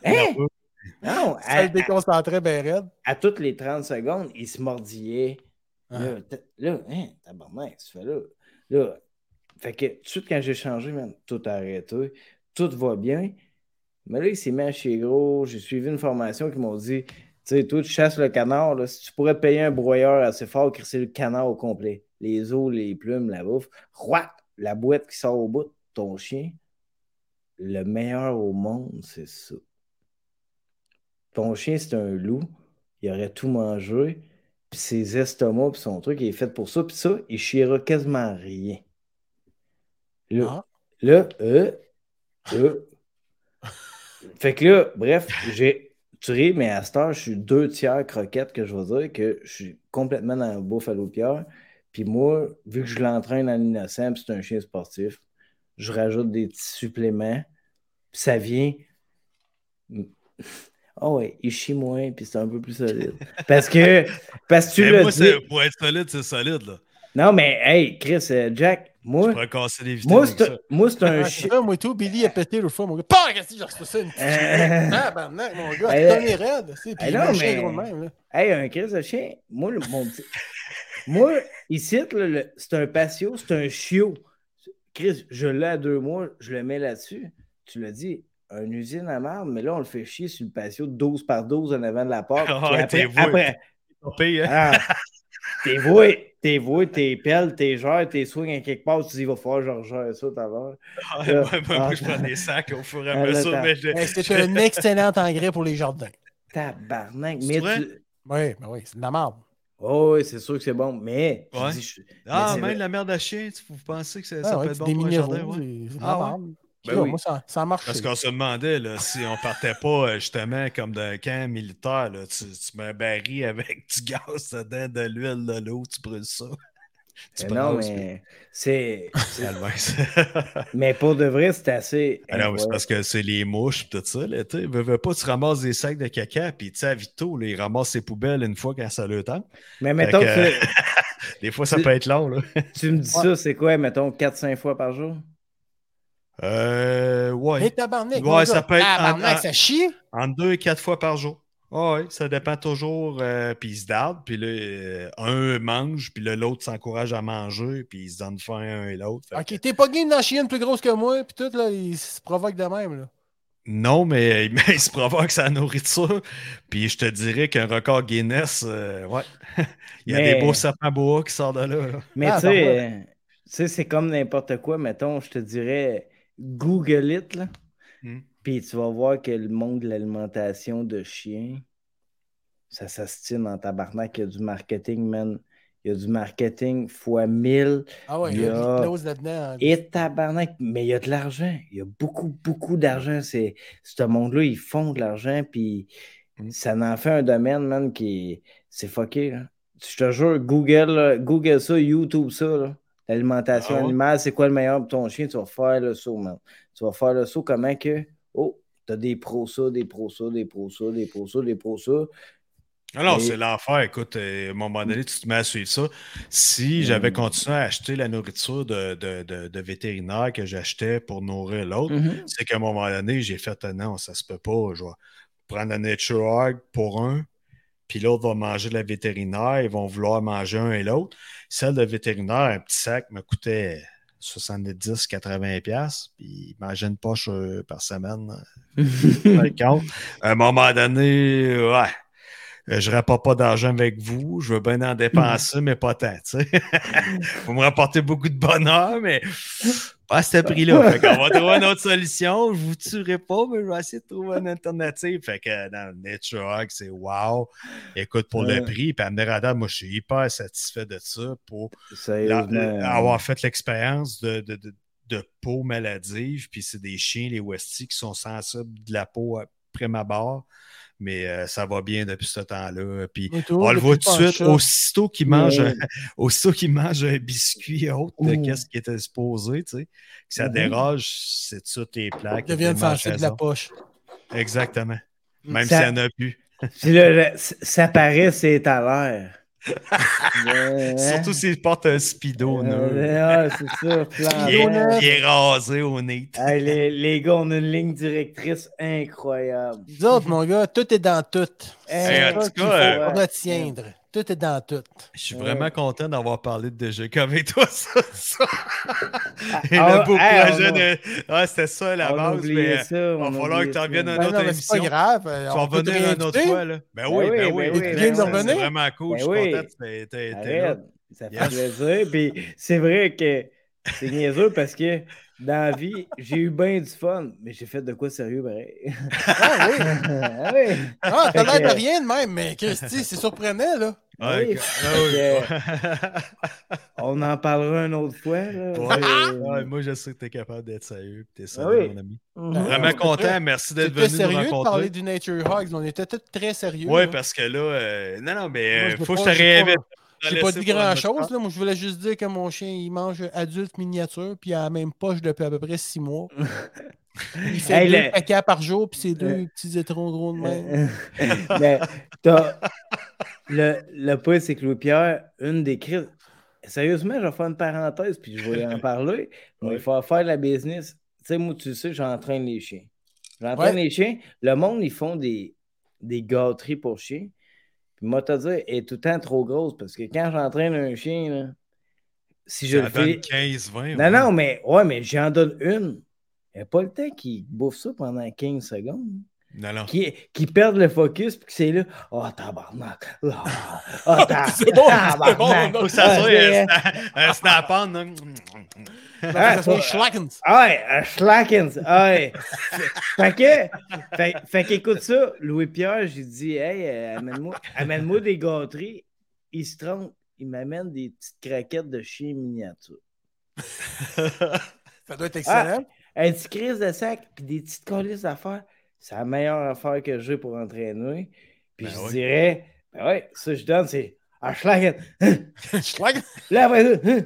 Hein? Non, Ça à, le déconcentrait bien raide. à toutes les 30 secondes, il se mordillait. Ah. Là, là, hein, tabarnak, tu fais là. Là, fait que tout de suite, quand j'ai changé, man, tout a arrêté. Tout va bien. Mais là, il s'est mis à chier gros. J'ai suivi une formation qui m'ont dit Tu sais, toi, tu chasses le canard. Là, si tu pourrais te payer un broyeur assez fort, crisser le canard au complet. Les os, les plumes, la bouffe. Roi, la boîte qui sort au bout. ton chien, le meilleur au monde, c'est ça. Ton chien, c'est un loup, il aurait tout mangé, puis ses estomacs, puis son truc, il est fait pour ça, puis ça, il chiera quasiment rien. Là, Ah. là, euh, euh. Fait que là, bref, j'ai. Tu ris, mais à cette heure, je suis deux tiers croquette que je veux dire, que je suis complètement dans la bouffe à l'eau pierre. Puis moi, vu que je l'entraîne en innocent, puis c'est un chien sportif, je rajoute des petits suppléments. Puis ça vient. Oh ouais, il chie moins, puis c'est un peu plus solide. Parce que, parce que tu Mais moi, c'est- pour être solide, c'est solide. Là. Non, mais hey, Chris, euh, Jack, moi, pourrais casser les vitamines moi, c'est un- moi, c'est un Ah, chien. moi et tout, Billy a pété l'autre fois, mon gars. Pas qu'est-ce que j'ai reçu ça, une petite. Ah, ben, non, mon gars, c'est un raide, puis mais- gros de même, là. Hey, un Chris de chien, moi, le- mon petit- moi ici, là, le- c'est un patio, c'est un chiot. Chris, je l'ai à deux mois, je le mets là-dessus. Tu l'as dit, une usine à marde, mais là, on le fait chier sur le patio de 12 par 12 en avant de la porte. Ah, t'es après, après, hein? ah, t'es voué, t'es voué, t'es pelle, t'es gères, t'es swing à quelque part, tu dis, il va falloir que je regère ça tout à l'heure. Ah, là. moi, moi, moi, Ah, je prends des sacs au fur et à Ah, mesure. mais je- Hey, C'est un excellent engrais pour les jardins. Tabarnak, mais vrai? tu... Oui, ben oui, c'est de la merde. Oh, oui, c'est sûr que c'est bon, mais... je Ouais. dis, je- Ah, mais même la merde à chien, tu- vous pensez que ça, Ah, ça ouais, peut être c'est bon des pour un minéraux, jardin? ouais? Ah, ouais? Ben Là, oui. Moi, ça, ça a marché. Parce qu'on se demandait là, si on partait pas euh, justement comme d'un camp militaire, là, tu, tu mets un baril avec du gaz dedans, de l'huile, de l'eau, tu brûles ça. Tu Mais non, mais c'est... Mais pour de vrai, c'est assez. Ah non, mais c'est parce que c'est les mouches et tout ça. Là, tu veux, veux pas, tu ramasses des sacs de caca, puis tu sais, à Vito, là, il ramasse ses poubelles une fois quand ça le temps. Mais mettons que- Des fois, ça Tu- peut être long. Là. tu, tu me dis ça, c'est quoi, mettons 4-5 fois par jour? Euh, ouais. Hey, tabarnak, Ouais, ça peut être en- Tabarnak, en- ça chie? Entre deux et quatre fois par jour. Ah oui, ça dépend toujours. euh, puis ils se dardent, puis là, euh, un mange, puis l'autre s'encourage à manger, puis ils se donnent faim un et l'autre. Que- Ok, t'es pas game dans chienne plus grosse que moi, puis tout, là, il se provoque de même, là. Non, mais, mais il se provoque sa nourriture. Puis je te dirais qu'un record Guinness, euh, ouais. il y a Mais- des beaux sapins bois qui sortent de là. là. Mais Ah, tu sais, pardon. tu sais, c'est comme n'importe quoi, mettons, je te dirais Google it, là. Hmm. Puis tu vas voir que le monde de l'alimentation de chiens, ça s'astine en tabarnak. Il y a du marketing, man. Il y a du marketing fois 1000. Ah ouais, Il y y a- a l'hypnose là-dedans. hein. Et tabarnak, mais il y a de l'argent. Il y a beaucoup, beaucoup d'argent. C'est, ce monde-là, ils font de l'argent, puis Mm. ça en fait un domaine, man, qui c'est fucké. Là. Je te jure, Google, là, Google ça, YouTube ça. là. L'alimentation Ah ouais? animale, c'est quoi le meilleur pour ton chien? Tu vas faire le saut, man. Tu vas faire le saut comment que. Oh, t'as des pros ça, des pros ça, des pros ça, des pros ça, des pros ça. Alors, Mais- c'est l'enfer. Écoute, euh, à un moment donné, tu te mets à suivre ça. Si j'avais Mm. continué à acheter la nourriture de, de, de, de vétérinaire que j'achetais pour nourrir l'autre, Mhm. c'est qu'à un moment donné, j'ai fait ah non, ça se peut pas. Je vais prendre la Nature Hog pour un, puis l'autre va manger de la vétérinaire. Ils vont vouloir manger un et l'autre. Celle de vétérinaire, un petit sac me coûtait 70-80$. piastres, Puis imagine pas euh, par semaine. par contre. À un moment donné, ouais. Euh, Je rapporte pas d'argent avec vous, je veux bien en dépenser, mais pas tant. Vous me rapportez beaucoup de bonheur, mais pas à ce prix-là. Qu'on va trouver une autre solution. Je vous tuerai pas, mais je vais essayer de trouver une alternative. Fait que dans le Nature Hog, c'est wow. Écoute, pour Ouais. le prix, puis à moi, je suis hyper satisfait de ça pour la- Sérieusement. la- avoir fait l'expérience de, de, de, de peau maladive. Puis c'est des chiens, les Westies, qui sont sensibles de la peau après ma barre. Mais euh, ça va bien depuis ce temps-là. Puis tout, on le voit tout de suite, chat. aussitôt qu'il mange, Ouais. un- aussitôt qu'il mange un biscuit autre de qu'est-ce qui était supposé, tu sais, que ça Mhm. dérange, c'est toutes les plaques. Ils deviennent les sensibles de la poche. Exactement. Même Ça- s'il n'y en a plus. Ça paraît, c'est à l'air. Surtout s'il porte un speedo neuf. Euh, c'est ça. plan Qui est, rasé au nez. Hey, les, les gars, on a une ligne directrice incroyable. Nous autres, mon gars, tout est dans tout. Hey, en C'est tout cas, faut euh, retiendre. Tout est dans tout. Je suis Ouais. vraiment content d'avoir parlé de DGK avec toi, ça. ça. Et ah, le beau hey, projet a- de. Ah, c'était ça la On base, mais ça. il on va falloir que tu reviennes ça. un Ben autre non, mais c'est pas émission. grave. Tu vas On peut te revenir une autre fois, là. Ben Ben oui, oui, ben ben oui. oui, ben c'est- oui. c'est vraiment cool. Ben Je suis content que tu là. Ça fait Yes. plaisir. Puis c'est vrai que c'est niaiseux parce que dans la vie, j'ai eu bien du fun, mais j'ai fait de quoi sérieux, pareil. Ah oui! ah oui! Ah, t'as l'air de rien de même, mais Christy, c'est surprenant, là. Ouais, Oui, que- ah oui. On en parlera une autre fois. Là. Ouais, ouais, moi, je sais que t'es capable d'être sérieux. T'es Ah sérieux, oui. mon ami. mhm. Vraiment content. Merci d'être C'était venu nous sérieux de rencontrer. parler du Nature Hogs. On était tous très sérieux. Oui, parce que là, euh, non, non, mais Moi, euh, faut que je te réinvite. J'ai pas dit grand chose, là. Moi, je voulais juste dire que mon chien, il mange adulte miniature, puis il a la même poche depuis à peu près six mois. Il fait Hey, deux le- caca par jour, puis c'est deux petits étrons gros de même. mais t'as- le, le point, c'est que Louis-Pierre, une des crises. Sérieusement, je vais faire une parenthèse, puis je vais en parler. Mais il faut faire la business. Tu sais, moi, tu sais, j'entraîne les chiens. J'entraîne Ouais. les chiens. Le monde, ils font des, des gâteries pour chiens. Puis moi, te dire, elle est tout le temps trop grosse parce que quand j'entraîne un chien, là, si je Ça le fais. donne 15, 20. Non, non, mais ouais, mais j'en donne une. Il n'y a pas le temps qu'il bouffe ça pendant 15 secondes. Non, non. Qui, qui perdent le focus puis que c'est là. Oh, tabarnak. Oh, oh, C'est bon, c'est bon, Faut ça Ah, soit c'est- un sna- un snap-on. Ça Ah, fait ça- Schlackens. Ah ouais, un Schlackens. Ah ouais. fait que, fait, fait qu'écoute ça, Louis-Pierre, j'ai dit, hey, euh, amène-moi amène des gâteries. Il se trompe, il m'amène des petites craquettes de chien miniature. Ça doit être excellent. Un petit crise de sac, puis des petites colis d'affaires. C'est la meilleure affaire que j'ai pour entraîner. Puis Ben je oui. dirais, ben ouais, ça je donne, c'est un. Schlackens. Là, après ça, hein?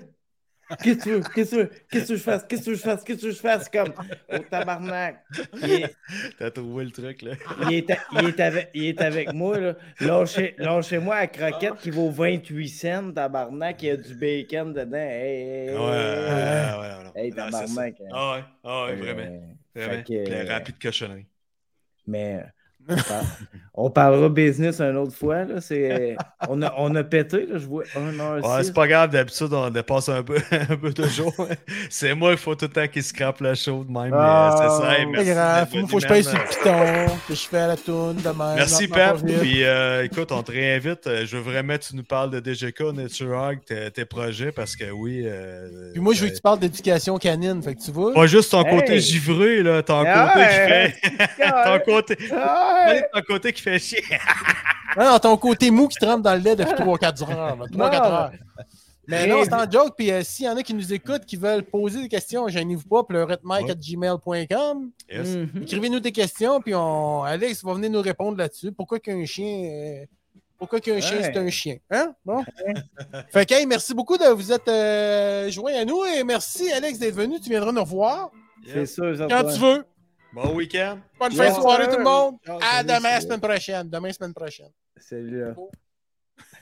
Qu'est-ce que tu veux? Qu'est-ce que tu veux? Qu'est-ce que je fasse? Qu'est-ce que je fasse? Qu'est-ce que je fasse? Comme au tabarnak. Est, T'as trouvé le truc, là. il est, a- il est avec, il est avec moi. Là. Lâchez, lâchez-moi la croquette qui vaut 28 cents, tabarnak. Il y a du bacon dedans. Hey, hey, Ouais, ouais, ouais, ouais, ouais. Hey, tabarnak. hein. Ah ouais, ah ouais, Euh, vraiment. Vraiment. que, la rapide cochonnerie. Mais on par- on parlera business une autre fois. Là. C'est, on, a, on a pété, là, je vois 1 heure Ouais, c'est pas grave, d'habitude, on dépasse un peu, un peu toujours. c'est moi, il faut tout le temps qu'il scrape la show de même. Ah, mais c'est ça. hey, C'est merci grave. Moi, faut que je paye sur le piton, que je fais à la toune de même. Merci, vite. Puis, euh, écoute, on te réinvite. Euh, Je veux vraiment que tu nous parles de DGK, Nature Hog, tes, tes projets, parce que oui. euh, Puis moi, je veux que euh, tu parles d'éducation canine, fait que tu vois. Pas juste ton côté Hey! givré, là, ton Ah côté qui fait. ton côté. Ouais. ton côté qui fait chier. Non, non, ton côté mou qui trempe dans le lait depuis 3-4 heures. 3-4 Non. heures. Mais non, c'est en joke. Puis euh, s'il y en a qui nous écoutent, qui veulent poser des questions, gênez-vous pas, pleuretmike.gmail.com. Yes. Mhm. Écrivez-nous des questions, puis on... Alex va venir nous répondre là-dessus. Pourquoi qu'un chien. euh, Pourquoi qu'un chien, c'est un chien? Hein? Bon. fait que, hey, merci beaucoup de vous être euh, joints à nous et merci, Alex, d'être venu. Tu viendras nous revoir C'est sûr, ça quand tu veux. Bon week-end. Bonne Yes, fin de soirée, tout le monde. À salut, demain, salut. semaine prochaine. Demain, semaine prochaine. Celui-là.